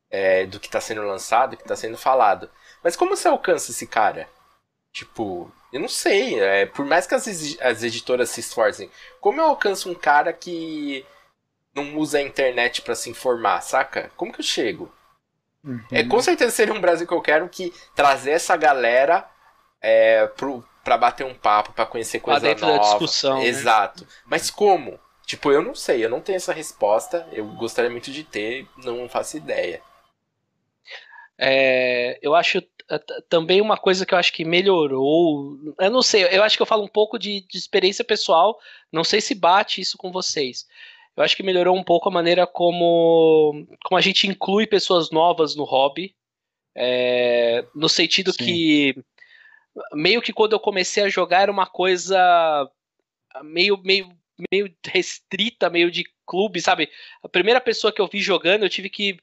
é, do que tá sendo lançado, do que tá sendo falado. Mas como você alcança esse cara? Tipo, eu não sei, é, por mais que as, as editoras se esforcem, como eu alcanço um cara que não usa a internet para se informar, saca? Como que eu chego? Uhum. É, com certeza seria um Brasil que eu quero que trazer essa galera é, pro, pra bater um papo, para conhecer coisa
pra dentro
nova.
Da discussão, né?
Exato. Né? Mas como? Tipo, eu não sei, eu não tenho essa resposta. Eu gostaria muito de ter, não faço ideia.
É, eu acho também uma coisa que eu acho que melhorou. Eu não sei, eu acho que eu falo um pouco de, de experiência pessoal. Não sei se bate isso com vocês eu acho que melhorou um pouco a maneira como, como a gente inclui pessoas novas no hobby. É, no sentido Sim. que meio que quando eu comecei a jogar era uma coisa meio, meio, meio restrita, meio de clube, sabe? A primeira pessoa que eu vi jogando, eu tive que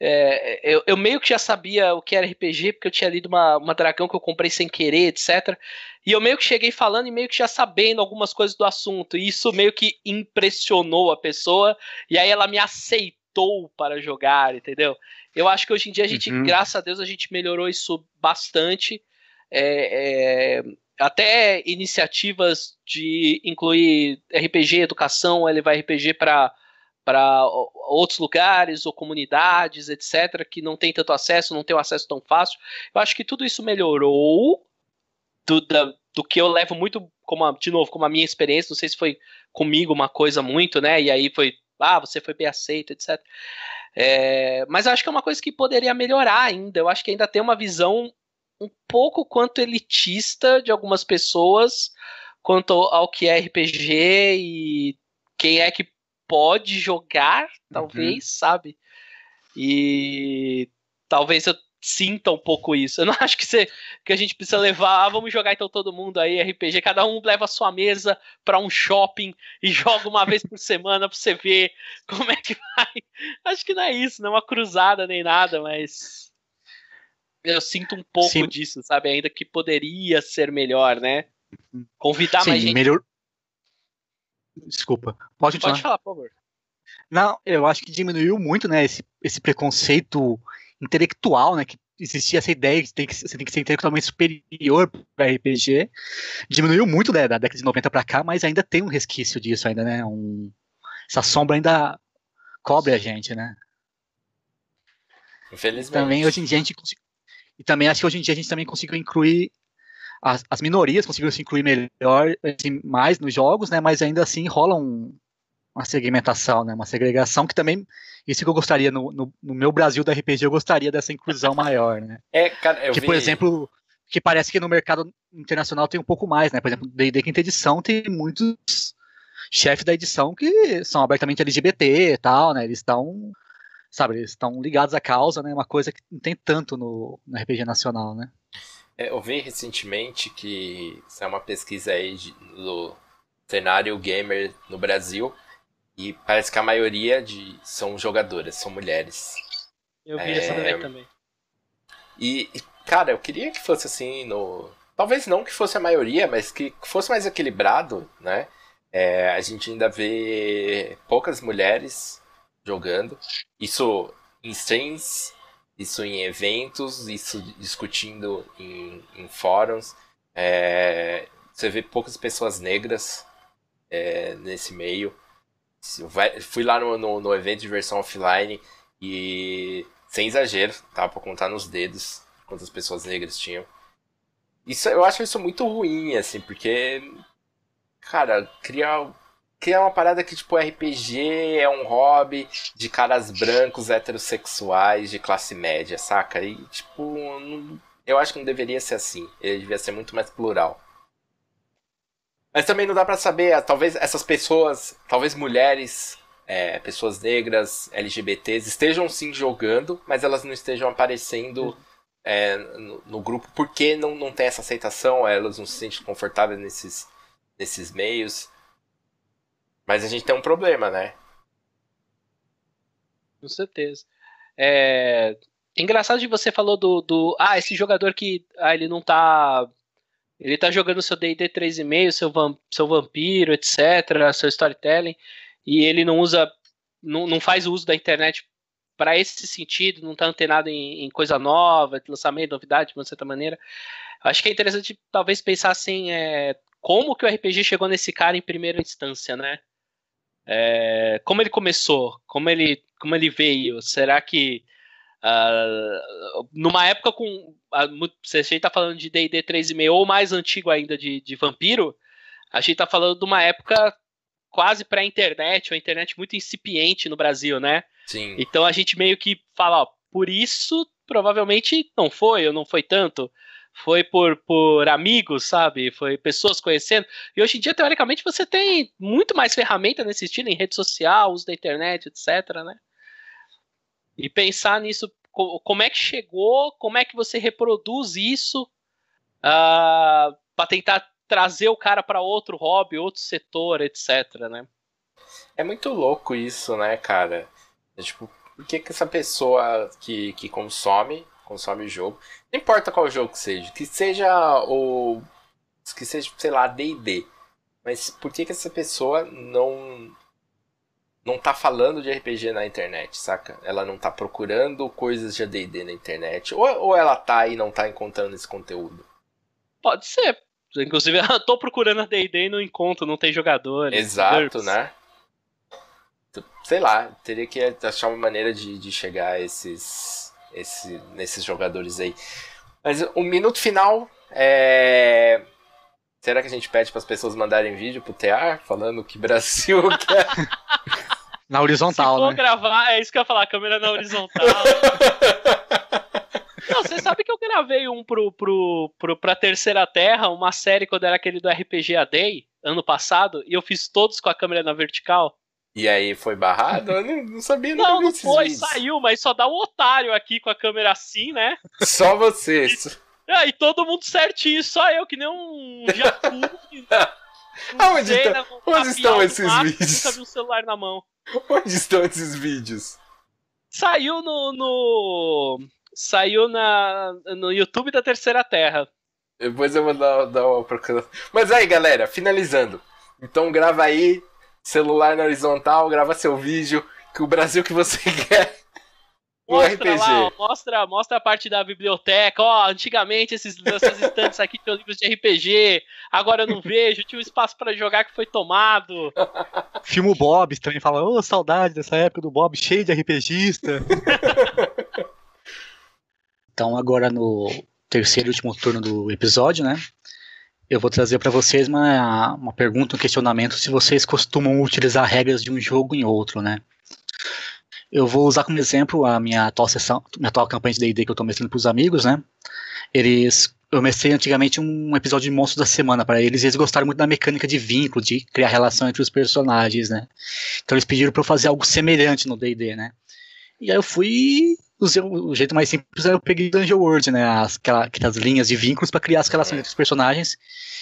é, eu, eu, meio que já sabia o que era RPG, porque eu tinha lido uma, uma dragão que eu comprei sem querer, etc. E eu meio que cheguei falando e meio que já sabendo algumas coisas do assunto. E isso meio que impressionou a pessoa, e aí ela me aceitou para jogar, entendeu? Eu acho que hoje em dia a gente, uhum. graças a Deus, a gente melhorou isso bastante. É, é, até iniciativas de incluir RPG, educação, levar RPG para para outros lugares ou comunidades, etc., que não tem tanto acesso, não tem o acesso tão fácil. Eu acho que tudo isso melhorou do, da, do que eu levo muito, como a, de novo, como a minha experiência, não sei se foi comigo uma coisa muito, né? E aí foi, ah, você foi bem aceito, etc. É, mas eu acho que é uma coisa que poderia melhorar ainda. Eu acho que ainda tem uma visão um pouco quanto elitista de algumas pessoas quanto ao que é RPG e quem é que pode jogar, talvez, uhum. sabe? E talvez eu sinta um pouco isso. Eu não acho que, você, que a gente precisa levar, ah, vamos jogar então todo mundo aí RPG, cada um leva a sua mesa para um shopping e joga uma vez por semana para você ver como é que vai. Acho que não é isso, não é uma cruzada nem nada, mas eu sinto um pouco Sim. disso, sabe? Ainda que poderia ser melhor, né? Uhum. Convidar Sim, mais gente.
Melhor, Desculpa. Pode,
Pode falar, por favor.
Não, eu acho que diminuiu muito, né, esse, esse preconceito intelectual, né, que existia essa ideia que, tem que você tem que ser intelectualmente superior para RPG. Diminuiu muito né, da década de 90 para cá, mas ainda tem um resquício disso ainda, né? Um, essa sombra ainda cobre a gente, né?
Infelizmente.
Também hoje em dia a gente e também acho que hoje em dia a gente também conseguiu incluir as, as minorias conseguiram se incluir melhor, assim, mais nos jogos, né? Mas ainda assim rola um, uma segmentação, né? Uma segregação que também isso que eu gostaria no, no, no, meu Brasil do RPG eu gostaria dessa inclusão maior, né?
É, cara, eu
que
vi...
por exemplo que parece que no mercado internacional tem um pouco mais, né? Por exemplo, D&D quinta edição tem muitos chefes da edição que são abertamente LGBT e tal, né? Eles estão sabe, eles estão ligados à causa, né? Uma coisa que não tem tanto no, no RPG nacional, né?
É, eu vi recentemente que é uma pesquisa aí de, do cenário gamer no Brasil e parece que a maioria de são jogadoras, são mulheres.
Eu vi é, essa também.
E, cara, eu queria que fosse assim no. Talvez não que fosse a maioria, mas que fosse mais equilibrado, né? É, a gente ainda vê poucas mulheres jogando. Isso em streams isso em eventos, isso discutindo em, em fóruns. É, você vê poucas pessoas negras é, nesse meio. Fui lá no, no, no, evento de versão offline e, sem exagero, tava pra contar nos dedos quantas pessoas negras tinham. Isso, eu acho isso muito ruim, assim, porque, cara, cria que é uma parada que, tipo, RPG é um hobby de caras brancos, heterossexuais, de classe média, saca? E, tipo, eu acho que não deveria ser assim. Ele devia ser muito mais plural. Mas também não dá para saber, ah, talvez essas pessoas, talvez mulheres, é, pessoas negras, LGBTs, estejam sim jogando, mas elas não estejam aparecendo é, no, no, grupo porque não, não tem essa aceitação, elas não se sentem confortáveis nesses, nesses meios. Mas a gente tem um problema, né?
Com certeza. É... Engraçado que você falou do, do. Ah, esse jogador que. Ah, ele não tá. Ele tá jogando seu DD 3,5, seu, vam, seu vampiro, etc., seu storytelling, e ele não usa. Não, não faz uso da internet para esse sentido, não tá antenado em, em, coisa nova, lançamento, novidade, de uma certa maneira. Acho que é interessante, talvez, pensar assim, é, como que o RPG chegou nesse cara em primeira instância, né? É, como ele começou? Como ele, como ele veio? Será que uh, numa época com uh, se a gente está falando de D&D 3.5 ou mais antigo ainda de, de Vampiro, a gente está falando de uma época quase pré-internet, uma internet muito incipiente no Brasil, né?
Sim.
Então a gente meio que fala, ó, por isso provavelmente não foi ou não foi tanto foi por, por amigos, sabe? Foi pessoas conhecendo. E hoje em dia, teoricamente, você tem muito mais ferramenta nesse estilo, em rede social, uso da internet, etc, né? E pensar nisso, como é que chegou, como é que você reproduz isso uh, ah, para tentar trazer o cara para outro hobby, outro setor, etc, né?
É muito louco isso, né, cara? É, tipo, por que, que essa pessoa que, que consome consome o jogo. Não importa qual jogo que seja. Que seja o. Que seja, sei lá, DD. Mas por que, que essa pessoa não. Não tá falando de RPG na internet, saca? Ela não tá procurando coisas de ADD na internet. Ou, ou ela tá e não tá encontrando esse conteúdo?
Pode ser. Inclusive, eu tô procurando a D&D e não encontro, não tem jogadores.
Exato, né? Sei lá, teria que achar uma maneira de, de chegar a esses esse, nesses jogadores aí. Mas o minuto final é. Será que a gente pede para as pessoas mandarem vídeo pro TR falando que Brasil quer.
na horizontal, Se for
né? gravar, é isso que eu ia falar, câmera na horizontal. Não, você sabe que eu gravei um pro, pro, pro, pra Terceira Terra, uma série quando era aquele do RPG A Day, ano passado, e eu fiz todos com a câmera na vertical.
E aí foi barrado? Eu não sabia
Não, não foi, vídeos. saiu, mas só dá um otário aqui com a câmera assim, né?
Só você.
E, é, e todo mundo certinho, só eu, que nem um jacu.
Aonde sei, tá, onde estão esses mato, vídeos?
Nunca vi um celular na mão.
Onde estão esses vídeos?
Saiu no. no saiu na, no YouTube da Terceira Terra.
Depois eu vou dar, dar uma procura. Mas aí, galera, finalizando. Então grava aí celular na horizontal, grava seu vídeo, que o Brasil que você quer.
Mostra RPG. lá, ó, mostra, mostra a parte da biblioteca. Ó, antigamente esses, essas estantes aqui tinham livros de RPG. Agora eu não vejo. Tinha um espaço para jogar que foi tomado.
Filmo Bob também fala, ô, oh, saudade dessa época do Bob cheio de RPGista. então agora no terceiro e último turno do episódio, né? Eu vou trazer para vocês uma, uma pergunta, um questionamento se vocês costumam utilizar regras de um jogo em outro, né? Eu vou usar como exemplo a minha atual sessão, minha atual campanha de D&D que eu estou mestrando os amigos, né? Eles, eu mestrei antigamente um episódio de Monstros da Semana para eles e eles gostaram muito da mecânica de vínculo, de criar relação entre os personagens, né? Então eles pediram para eu fazer algo semelhante no D&D, né? E aí eu fui usei o jeito mais simples é eu peguei Dungeon World, né? As, aquela, aquelas linhas de vínculos para criar as relações entre os personagens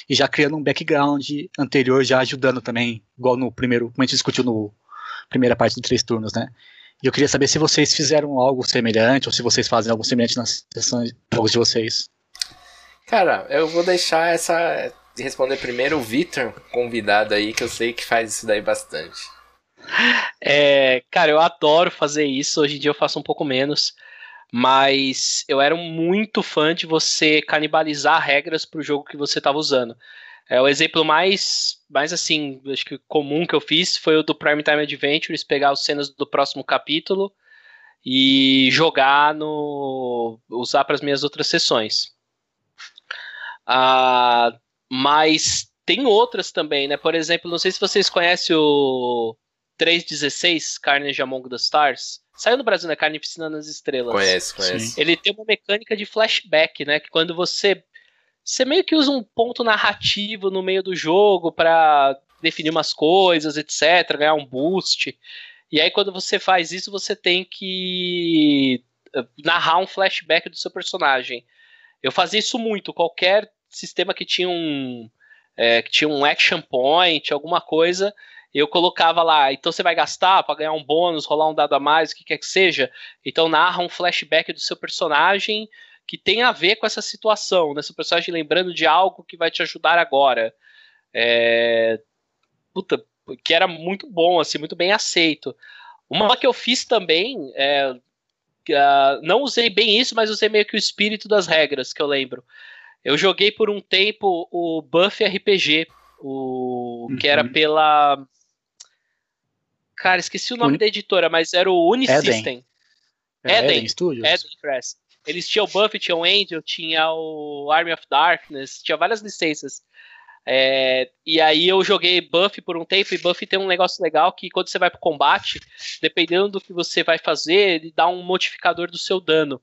e já criando um background anterior, já ajudando também, igual no primeiro, como a gente discutiu no primeira parte do Três Turnos, né? E eu queria saber se vocês fizeram algo semelhante ou se vocês fazem algo semelhante nas sessões jogos de vocês.
Cara, eu vou deixar essa responder primeiro o Victor, convidado aí, que eu sei que faz isso daí bastante.
É, cara, eu adoro fazer isso. Hoje em dia eu faço um pouco menos. Mas eu era muito fã de você canibalizar regras para o jogo que você estava usando. É, o exemplo mais, mais assim, acho que comum que eu fiz foi o do Prime Time Adventures, pegar as cenas do próximo capítulo e jogar no. usar para as minhas outras sessões. Ah, mas tem outras também, né? Por exemplo, não sei se vocês conhecem o 316, Carnage Among the Stars. Saiu no Brasil, né? Carnificina nas Estrelas.
Conhece, conhece.
Ele tem uma mecânica de flashback, né? Que quando você. Você meio que usa um ponto narrativo no meio do jogo para definir umas coisas, etc., ganhar um boost. E aí, quando você faz isso, você tem que eh, narrar um flashback do seu personagem. Eu fazia isso muito. Qualquer sistema que tinha um, é, que tinha um action point, alguma coisa, eu colocava lá, então você vai gastar para ganhar um bônus, rolar um dado a mais, o que quer que seja. Então narra um flashback do seu personagem que tem a ver com essa situação, né? Seu personagem lembrando de algo que vai te ajudar agora. É... Puta, que era muito bom, assim, muito bem aceito. Uma que eu fiz também, é, uh, não usei bem isso, mas usei meio que o espírito das regras, que eu lembro. Eu joguei por um tempo o Buff RPG, o uhum. que era uhum. pela. Cara, esqueci o nome Uni... da editora, mas era o Unisystem.
Eden, Eden, Eden Studios.
Eden Press. Eles tinham o Buff, tinham o Angel, tinha o Army of Darkness, tinha várias licenças. É, e aí eu joguei Buff por um tempo, e Buff tem um negócio legal que quando você vai pro combate, dependendo do que você vai fazer, ele dá um modificador do seu dano.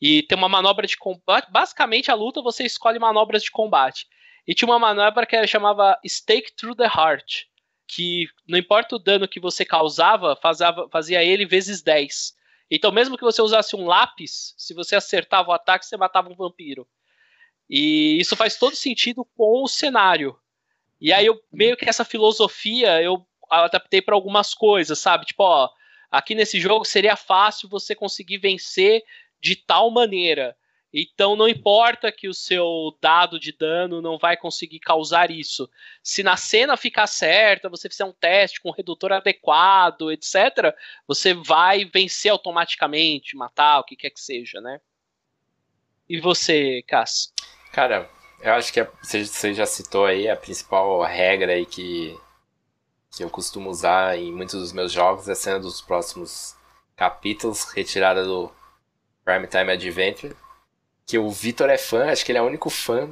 E tem uma manobra de combate. Basicamente, a luta você escolhe manobras de combate. E tinha uma manobra que chamava Stake Through the Heart. Que não importa o dano que você causava, fazia, fazia ele vezes 10. Então, mesmo que você usasse um lápis, se você acertava o ataque, você matava um vampiro. E isso faz todo sentido com o cenário. E aí eu meio que essa filosofia eu adaptei para algumas coisas, sabe? Tipo, ó, aqui nesse jogo seria fácil você conseguir vencer de tal maneira. Então não importa que o seu dado de dano não vai conseguir causar isso. Se na cena ficar certa, você fizer um teste com um redutor adequado, etc., você vai vencer automaticamente, matar, o que quer que seja, né? E você, Cass?
Cara, eu acho que você já citou aí a principal regra aí que, que eu costumo usar em muitos dos meus jogos, é a cena dos próximos capítulos, retirada do Prime Time Adventure. Que o Vitor é fã, acho que ele é o único fã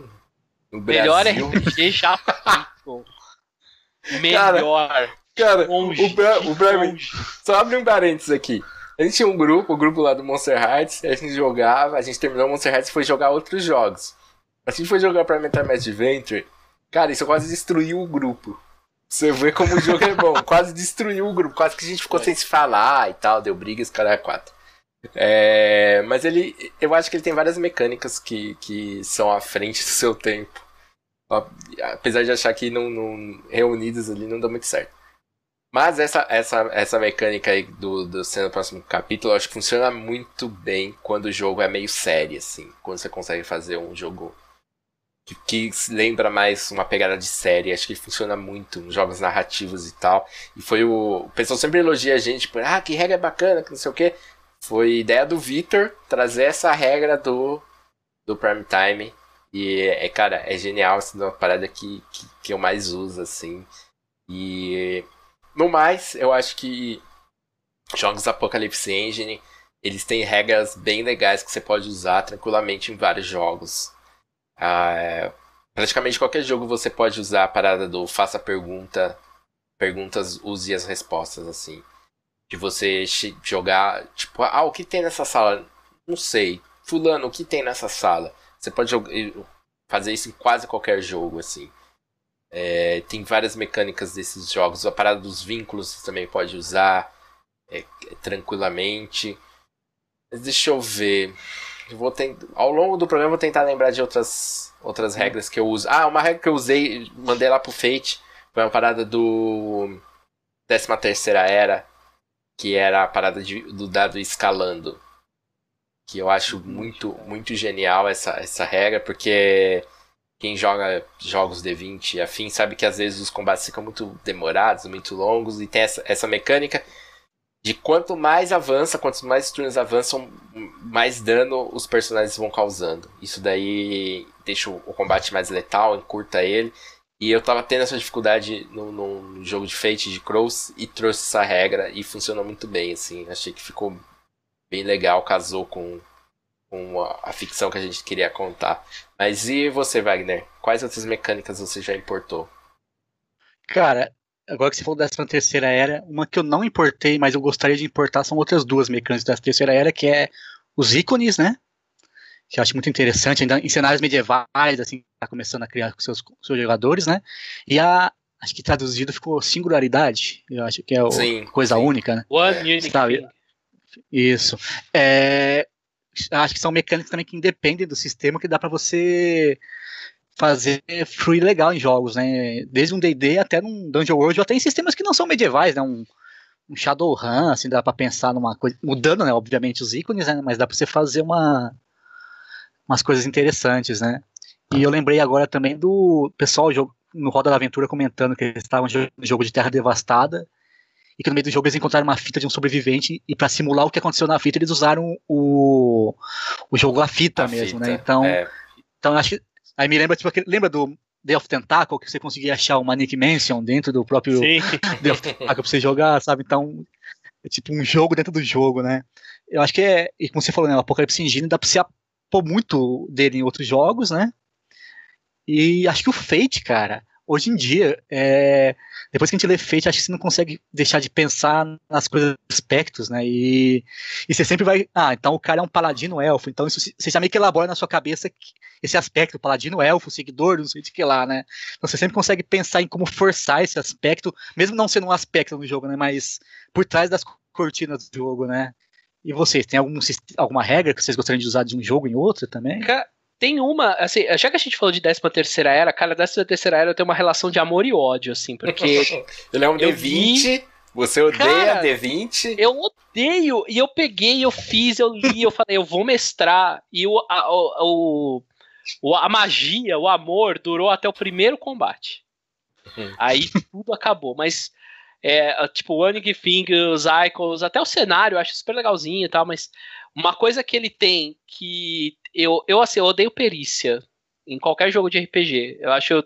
no Melhor Brasil. RPG já feito. Melhor.
Cara, cara longe, o, Bra o. Só abre um parênteses aqui. A gente tinha um grupo, o grupo lá do Monster Hearts, a gente jogava, a gente terminou o Monster Hearts e foi jogar outros jogos. A gente foi jogar Prime Time Adventure, cara, isso quase destruiu o grupo. Você vê como o jogo é bom, quase destruiu o grupo, quase que a gente ficou sem se falar e tal, deu brigas, cara, é quatro. É, mas ele, eu acho que ele tem várias mecânicas que, que são à frente do seu tempo. Apesar de achar que não, não reunidos ali não dá muito certo. Mas essa, essa, essa mecânica aí do, do sendo próximo capítulo, eu acho que funciona muito bem quando o jogo é meio sério, assim. Quando você consegue fazer um jogo que, que lembra mais uma pegada de série. Acho que funciona muito nos jogos narrativos e tal. E foi o. O pessoal sempre elogia a gente por, ah, que regra bacana, que não sei o quê. Foi ideia do Victor trazer essa regra do, do Prime Time. E, é, cara, é genial, assim, uma parada que, que, que eu mais uso, assim. E, no mais, eu acho que jogos Apocalypse Engine, eles têm regras bem legais que você pode usar tranquilamente em vários jogos. Ah, praticamente qualquer jogo você pode usar a parada do faça pergunta, perguntas, use as respostas, assim de você jogar, tipo, ah, o que tem nessa sala? Não sei. Fulano, o que tem nessa sala? Você pode jogar, fazer isso em quase qualquer jogo, assim. É, tem várias mecânicas desses jogos. A parada dos vínculos você também pode usar é, tranquilamente. Mas deixa eu ver. Eu vou ao longo do programa eu vou tentar lembrar de outras, outras hum. regras que eu uso. Ah, uma regra que eu usei, mandei lá pro Fate, foi uma parada do 13 terceira era, que era a parada de, do dado escalando. Que eu acho muito, muito genial essa, essa regra, porque quem joga jogos D20 e afim sabe que às vezes os combates ficam muito demorados, muito longos, e tem essa, essa mecânica de quanto mais avança, quantos mais turnos avançam, mais dano os personagens vão causando. Isso daí deixa o combate mais letal, encurta ele. E eu tava tendo essa dificuldade no, no jogo de Fate de Crows e trouxe essa regra e funcionou muito bem, assim. Achei que ficou bem legal, casou com, com a, a, ficção que a gente queria contar. Mas e você, Wagner? Quais outras mecânicas você já importou?
Cara, agora que você falou dessa terceira era, uma que eu não importei, mas eu gostaria de importar são outras duas mecânicas da terceira era, que é os ícones, né? Que eu acho muito interessante, ainda em cenários medievais, assim, tá começando a criar com seus, seus jogadores, né? E a, acho que traduzido ficou singularidade, eu acho que é o, sim, coisa sim. única, né?
One unique Sabe?
Isso. É, acho que são mecânicas também que independem do sistema, que dá para você fazer free legal em jogos, né? Desde um D&D até num Dungeon World, ou até em sistemas que não são medievais, né? Um, um Shadowrun, assim, dá para pensar numa coisa, mudando, né, obviamente os ícones, né, mas dá para você fazer uma umas coisas interessantes, né? E eu lembrei agora também do pessoal no Roda da Aventura comentando que eles estavam jogando jogo de Terra Devastada e que no meio do jogo eles encontraram uma fita de um sobrevivente e para simular o que aconteceu na fita eles usaram o, o jogo a fita a mesmo, né? fita, né? Então, é. então acho que aí me lembra tipo lembra do Day of Tentacle que você conseguia achar uma Nick Mansion dentro do próprio Day of Tentacle pra você jogar, sabe? Então é tipo um jogo dentro do jogo, né? Eu acho que é, e como você falou, né, o Apocalipse Engine dá pra você pôr muito dele em outros jogos, né? E acho que o Fate, cara, hoje em dia, é, depois que a gente lê Fate, acho que você não consegue deixar de pensar nas coisas, aspectos, né? E, e você sempre vai. Ah, então o cara é um paladino elfo. Então isso, você já meio que elabora na sua cabeça esse aspecto, paladino elfo, seguidor, não sei de que lá, né? Então você sempre consegue pensar em como forçar esse aspecto, mesmo não sendo um aspecto no jogo, né? Mas por trás das cortinas do jogo, né? E vocês, tem algum, alguma regra que vocês gostariam de usar de um jogo em outro também?
Tem uma, assim, já que a gente falou de 13 terceira era, cara, 13 terceira era tem uma relação de amor e ódio, assim, porque.
Ele é um D20, vi... você odeia cara, D20?
Eu odeio, e eu peguei, eu fiz, eu li, eu falei, eu vou mestrar, e o, a, o, o, a magia, o amor, durou até o primeiro combate. Hum. Aí tudo acabou, mas. É, tipo, o Fing, os Icons, até o cenário eu acho super legalzinho e tal, mas uma coisa que ele tem que eu, eu assim, eu odeio perícia em qualquer jogo de RPG. Eu acho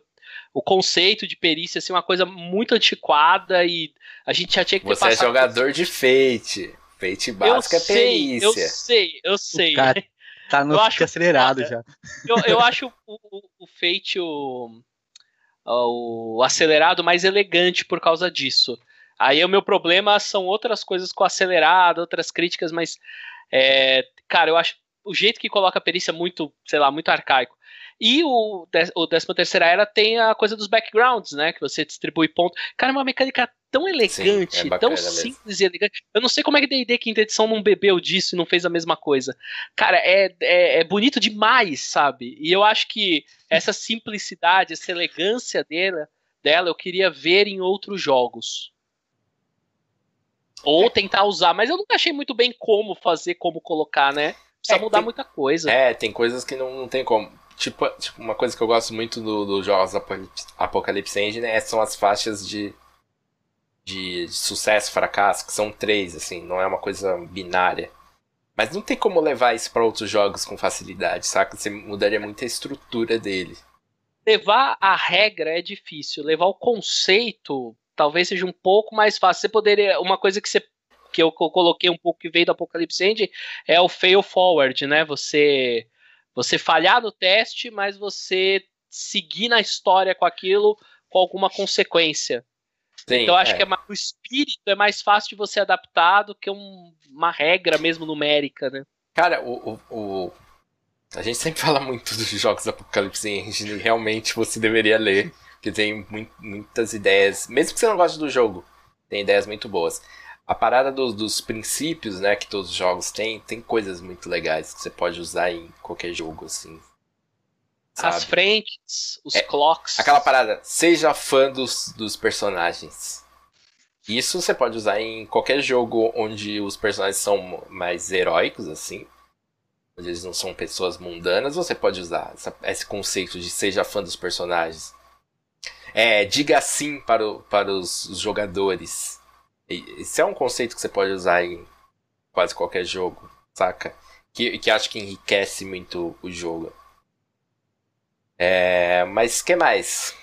o conceito de perícia assim, uma coisa muito antiquada e a gente já tinha que ter
Você é jogador de Fate. Fate básico é perícia.
Eu sei, eu sei.
O cara tá no eu acho acelerado já.
Eu, eu acho o, o, o Fate o, o acelerado mais elegante por causa disso. Aí o meu problema são outras coisas com acelerado, outras críticas, mas é, cara, eu acho o jeito que coloca a perícia muito, sei lá, muito arcaico. E o, o 13 terceira era tem a coisa dos backgrounds, né? Que você distribui pontos. Cara, é uma mecânica tão elegante, Sim, é tão simples mesmo. e elegante. Eu não sei como é que D&D quinta edição não bebeu disso e não fez a mesma coisa. Cara, é, é, é, bonito demais, sabe? E eu acho que essa simplicidade, essa elegância dela, dela eu queria ver em outros jogos. Ou tentar usar, mas eu nunca achei muito bem como fazer, como colocar, né? Precisa é, mudar tem, muita coisa.
É, tem coisas que não, não tem como. Tipo, tipo, uma coisa que eu gosto muito dos do jogos Apocalypse Engine é, são as faixas de, de, de sucesso, fracasso, que são três, assim, não é uma coisa binária. Mas não tem como levar isso para outros jogos com facilidade, saca? Você mudaria muito a estrutura dele.
Levar a regra é difícil, levar o conceito talvez seja um pouco mais fácil. Você poderia. Uma coisa que você que eu coloquei um pouco que veio do Apocalipse End é o fail forward, né? Você você falhar no teste, mas você seguir na história com aquilo com alguma consequência. Sim, então acho é. que é mais, o espírito é mais fácil de você adaptar do que um, uma regra mesmo numérica, né?
Cara, o, o, o, a gente sempre fala muito dos jogos Apocalipse Engine, realmente você deveria ler que tem muitas ideias, mesmo que você não goste do jogo, tem ideias muito boas. A parada dos, dos princípios, né, que todos os jogos têm, tem coisas muito legais que você pode usar em qualquer jogo, assim.
Sabe? As frentes, os é, clocks.
Aquela parada, seja fã dos, dos personagens. Isso você pode usar em qualquer jogo onde os personagens são mais heróicos, assim. Onde eles não são pessoas mundanas, você pode usar essa, esse conceito de seja fã dos personagens. É, diga sim para, o, para os, os jogadores. Esse é um conceito que você pode usar em quase qualquer jogo, saca? Que, que acho que enriquece muito o jogo. É, mas que mais?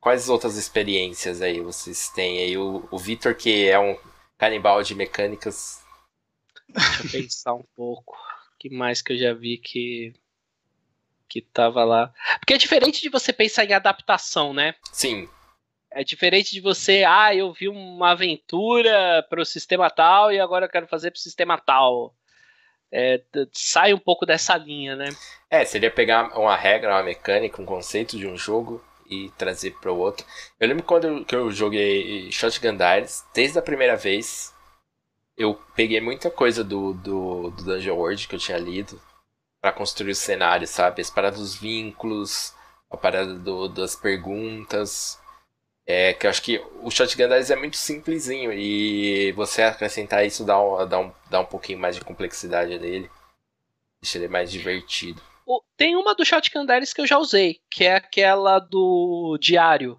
Quais outras experiências aí vocês têm aí? O, o Victor, que é um canibal de mecânicas.
Deixa eu pensar um pouco. O que mais que eu já vi que que tava lá. Porque é diferente de você pensar em adaptação, né?
Sim.
É diferente de você, ah, eu vi uma aventura para o sistema tal e agora eu quero fazer para o sistema tal. É, sai um pouco dessa linha, né?
É, seria pegar uma regra, uma mecânica, um conceito de um jogo e trazer para o outro. Eu lembro quando eu, que eu joguei Shotgun Diaries, desde a primeira vez, eu peguei muita coisa do, do, do Dungeon World que eu tinha lido, para construir o cenário, sabe? As paradas dos vínculos, a parada do, das perguntas. É que eu acho que o Shotgun Dice é muito simplesinho e você acrescentar isso dá um, dá um, dá um pouquinho mais de complexidade nele. Deixa ele mais divertido.
Tem uma do Shotgun Dice que eu já usei, que é aquela do diário.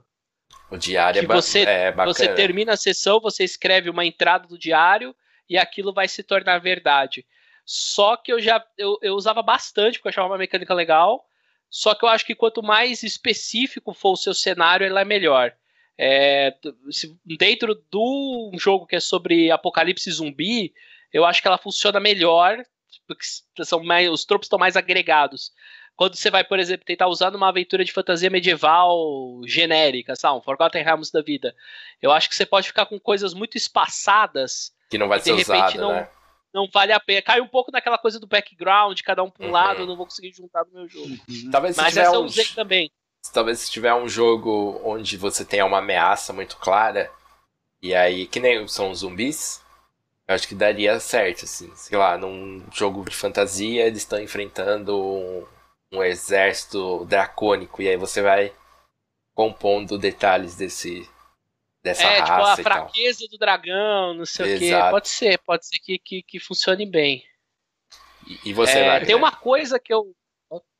O diário
que
é, ba
você,
é bacana.
Você termina a sessão, você escreve uma entrada do diário e aquilo vai se tornar verdade. Só que eu já eu, eu usava bastante, porque eu achava uma mecânica legal. Só que eu acho que quanto mais específico for o seu cenário, ela é melhor. É, se, dentro do um jogo que é sobre apocalipse zumbi, eu acho que ela funciona melhor, porque são mais, os tropos estão mais agregados. Quando você vai, por exemplo, tentar usar numa aventura de fantasia medieval genérica, sabe? Um Forgotten Realms da vida. Eu acho que você pode ficar com coisas muito espaçadas.
Que não vai ser
de repente
usado,
não,
né?
não vale a pena. Cai um pouco naquela coisa do background, cada um para um
Uhum.
lado, eu não vou conseguir juntar no meu jogo.
Talvez se
Mas essa eu
um,
usei também.
Talvez se tiver um jogo onde você tenha uma ameaça muito clara, e aí, que nem são zumbis, eu acho que daria certo, assim. Sei lá, num jogo de fantasia, eles estão enfrentando um, um exército dracônico, e aí você vai compondo detalhes desse dessa
É, tipo, a
raça e tal.
fraqueza do dragão, não sei o quê.
Exato.
Pode ser, pode ser que, que, que funcione bem.
E, e você,
É,
Mari?
tem uma coisa que eu.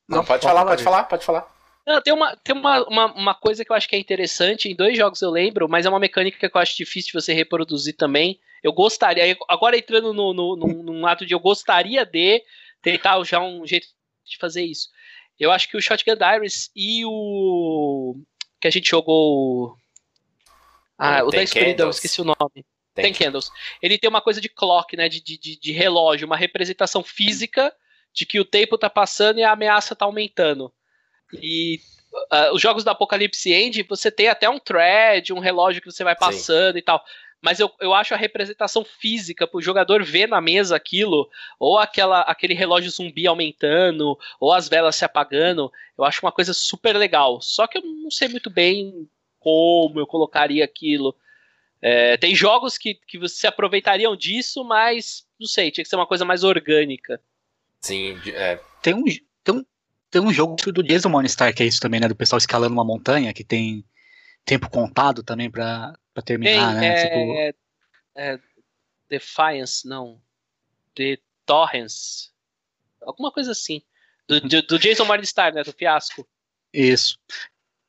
Não, pode falar, pode falar, pode falar.
Não, tem uma, tem uma, uma, uma coisa que eu acho que é interessante, em dois jogos eu lembro, mas é uma mecânica que eu acho difícil de você reproduzir também. Eu gostaria, agora entrando no, no, num, num ato de eu gostaria de tentar já um jeito de fazer isso. Eu acho que o Shotgun Diaries e o. que a gente jogou. Ah,
O
o da escuridão, esqueci o nome.
Tem
Candles. Ele tem uma coisa de clock, né? De, de, de- de relógio, uma representação física de que o tempo tá passando e a ameaça tá aumentando. E ah, os jogos do Apocalipse End, você tem até um thread, um relógio que você vai passando e tal. Mas eu, eu acho a representação física pro jogador ver na mesa aquilo, ou aquela, aquele relógio zumbi aumentando, ou as velas se apagando, eu acho uma coisa super legal. Só que eu não sei muito bem como eu colocaria aquilo. É, tem jogos que, que você se aproveitariam disso, mas não sei, tinha que ser uma coisa mais orgânica.
Sim, é,
Tem um, tem um, tem um jogo do Jason Morningstar que é isso também, né? Do pessoal escalando uma montanha, que tem tempo contado também pra, pra
Tem
terminar, né? Tipo,
é, é, Defiance, não. The Torrents. Alguma coisa assim. Do, do, do Jason Morningstar, né? Do fiasco.
Isso.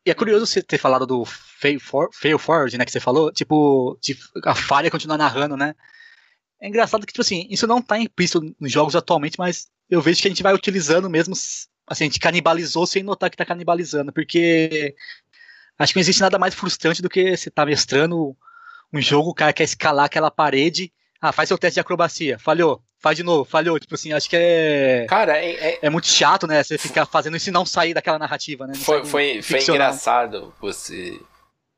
E é curioso você ter falado do Fail, for, fail Forward, né, que você falou, tipo, a falha continuar narrando, né? É engraçado que, tipo assim, isso não tá implícito nos jogos atualmente, mas eu vejo que a gente vai utilizando mesmo, assim, a gente canibalizou sem notar que tá canibalizando, porque acho que não existe nada mais frustrante do que você tá mestrando um jogo, o cara quer escalar aquela parede, ah, faz seu teste de acrobacia, falhou, faz de novo, falhou, tipo assim, acho que é...
Cara, é, é-
É muito chato, né? Você ficar fazendo isso e não sair daquela narrativa, né? Não
foi, foi, foi engraçado você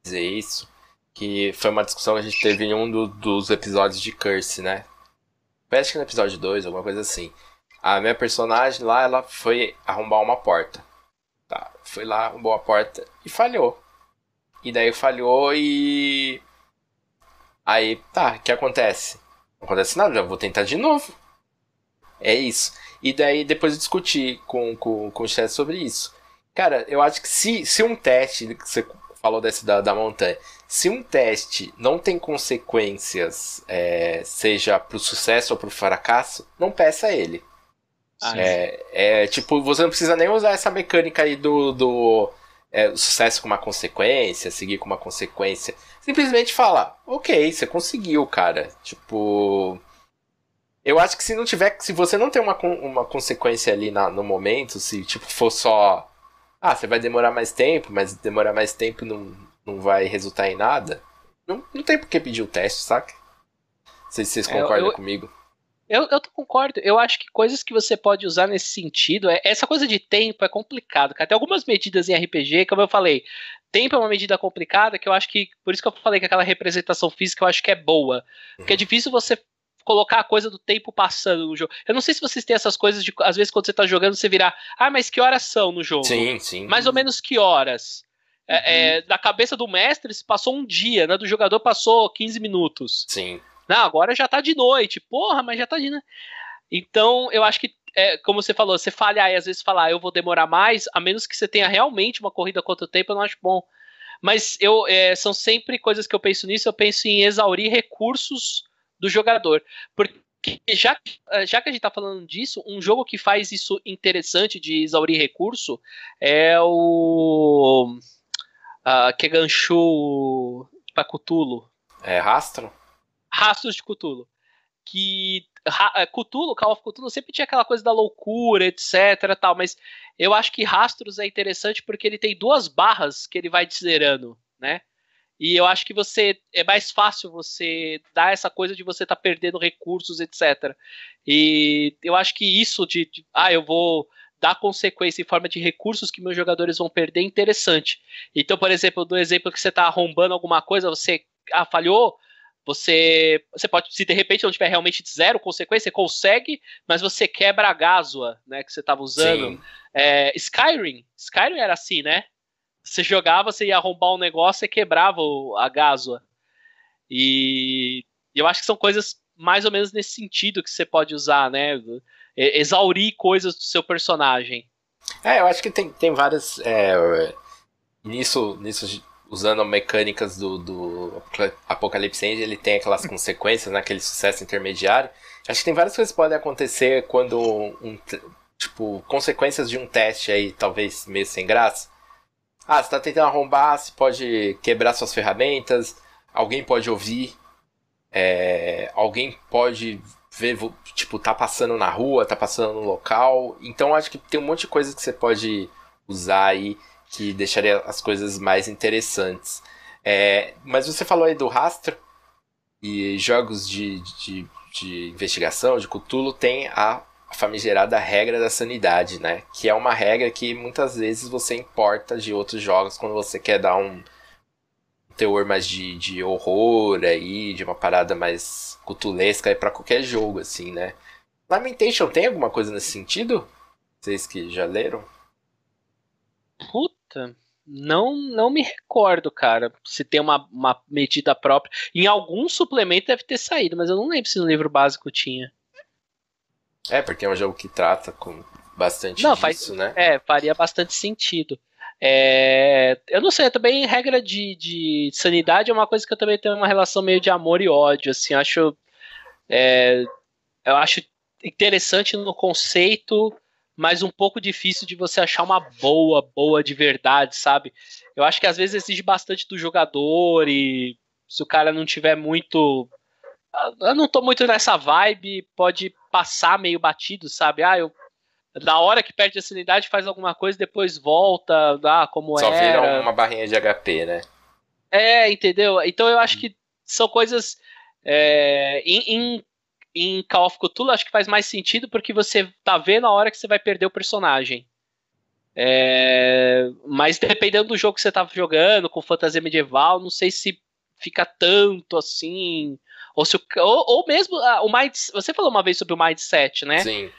dizer isso. Que foi uma discussão que a gente teve em um do- dos episódios de Curse, né? Acho que no episódio 2, alguma coisa assim. A minha personagem lá, ela foi arrombar uma porta. Tá, foi lá, arrombou a porta e falhou. E daí falhou e. Aí, tá, o que acontece? Não acontece nada, eu vou tentar de novo. É isso. E daí depois eu discuti com, com, com o chefe sobre isso. Cara, eu acho que se, se um teste, que você falou desse da, da montanha, se um teste não tem consequências, é, seja pro sucesso ou pro fracasso, não peça ele. É, é tipo, você não precisa nem usar essa mecânica aí do, do é, sucesso com uma consequência, seguir com uma consequência. Simplesmente fala, ok, você conseguiu, cara. Tipo. Eu acho que se não tiver. Se você não tem uma, uma consequência ali na- no momento, se tipo for só. Ah, você vai demorar mais tempo, mas demorar mais tempo não, não vai resultar em nada. Não, não tem por que pedir o teste, saca? Não sei se vocês
É,
concordam
eu-
comigo.
Eu, eu concordo. Eu acho que coisas que você pode usar nesse sentido. É, essa coisa de tempo é complicado. Cara. Tem algumas medidas em RPG, como eu falei. Tempo é uma medida complicada que eu acho que. Por isso que eu falei que aquela representação física eu acho que é boa. Porque é difícil você colocar a coisa do tempo passando no jogo. Eu não sei se vocês têm essas coisas de. Às vezes, quando você tá jogando, você virar. Ah, mas que horas são no jogo?
Sim, sim.
Mais ou menos que horas? É, é, na cabeça do mestre, se passou um dia, né? Do jogador passou 15 minutos.
Sim.
Não, agora já tá de noite. Porra, mas já tá de noite. Então, eu acho que é, como você falou, você falha e às vezes falar, ah, eu vou demorar mais, a menos que você tenha realmente uma corrida contra o tempo, eu não acho bom. Mas eu é, são sempre coisas que eu penso nisso, eu penso em exaurir recursos do jogador. Porque já, já que a gente está falando disso, um jogo que faz isso interessante de exaurir recurso é o. Uh, que ganchou para Cthulhu.
É rastro?
Rastros de Cthulhu. Que é, Cthulhu, Call of Cthulhu sempre tinha aquela coisa da loucura, etc, tal, mas eu acho que Rastros é interessante porque ele tem duas barras que ele vai zerando, né? E eu acho que você é mais fácil você dar essa coisa de você estar tá perdendo recursos, etc. E eu acho que isso de, de, ah, eu vou dar consequência em forma de recursos que meus jogadores vão perder é interessante. Então, por exemplo, do exemplo que você está arrombando alguma coisa, você ah, falhou, você, você pode, se de repente não tiver realmente zero consequência, você consegue, mas você quebra a gásua, né, que você estava usando. É, Skyrim, Skyrim era assim, né? Você jogava, você ia arrombar um negócio e quebrava a gásua. E eu acho que são coisas mais ou menos nesse sentido que você pode usar, né? Exaurir coisas do seu personagem.
É, eu acho que tem, tem várias. É, nisso, nisso, usando mecânicas do, do Apocalipse End, ele tem aquelas consequências, né, aquele sucesso intermediário. Acho que tem várias coisas que podem acontecer quando um, tipo, consequências de um teste aí, talvez meio sem graça. Ah, você tá tentando arrombar, você pode quebrar suas ferramentas, alguém pode ouvir, é, alguém pode ver, tipo, tá passando na rua, tá passando no local. Então acho que tem um monte de coisa que você pode usar aí que deixaria as coisas mais interessantes. É, mas você falou aí do rastro e jogos de, de, de investigação, de Cthulhu, tem a famigerada regra da sanidade, né? Que é uma regra que muitas vezes você importa de outros jogos quando você quer dar um teor mais de, de horror aí, de uma parada mais cutulesca para qualquer jogo, assim, né? Lamentation tem alguma coisa nesse sentido? Vocês que já leram?
Puta, não não me recordo, cara, se tem uma, uma medida própria. Em algum suplemento deve ter saído, mas eu não lembro se no livro básico tinha.
É, porque é um jogo que trata com bastante não, disso, faz, né?
É, faria bastante sentido. É, eu não sei, também regra de, de sanidade é uma coisa que eu também tenho uma relação meio de amor e ódio, assim, acho é, eu acho interessante no conceito, mas um pouco difícil de você achar uma boa, boa de verdade, sabe? Eu acho que às vezes exige bastante do jogador e se o cara não tiver muito eu não tô muito nessa vibe, pode passar meio batido, sabe? Ah, eu na hora que perde a sanidade faz alguma coisa, depois volta, dá como
Só
era.
Só vira uma barrinha de HP, né?
É, entendeu? Então eu acho que são coisas é, em, em, em Call of Cthulhu acho que faz mais sentido porque você tá vendo a hora que você vai perder o personagem. É, mas dependendo do jogo que você tá jogando, com fantasia medieval, não sei se fica tanto assim ou, se ou, ou mesmo ah, o mind, você falou uma vez sobre o mindset, né?
Sim.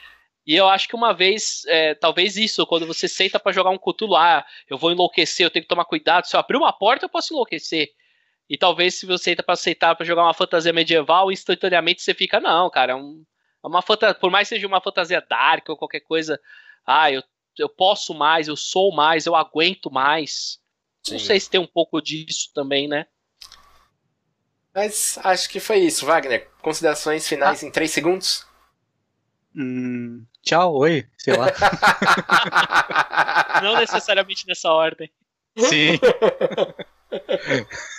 E eu acho que uma vez, é, talvez isso, quando você senta para jogar um Cthulhu, ah, eu vou enlouquecer, eu tenho que tomar cuidado. Se eu abrir uma porta, eu posso enlouquecer. E talvez se você senta para aceitar para jogar uma fantasia medieval, instantaneamente você fica, não, cara, é, um, é uma fantasia, por mais que seja uma fantasia dark ou qualquer coisa, ah, eu, eu posso mais, eu sou mais, eu aguento mais. Sim. Não sei se tem um pouco disso também, né?
Mas acho que foi isso, Wagner. Considerações finais ah. em 3 segundos?
Hum, tchau, oi, sei lá.
Não necessariamente nessa ordem.
Sim.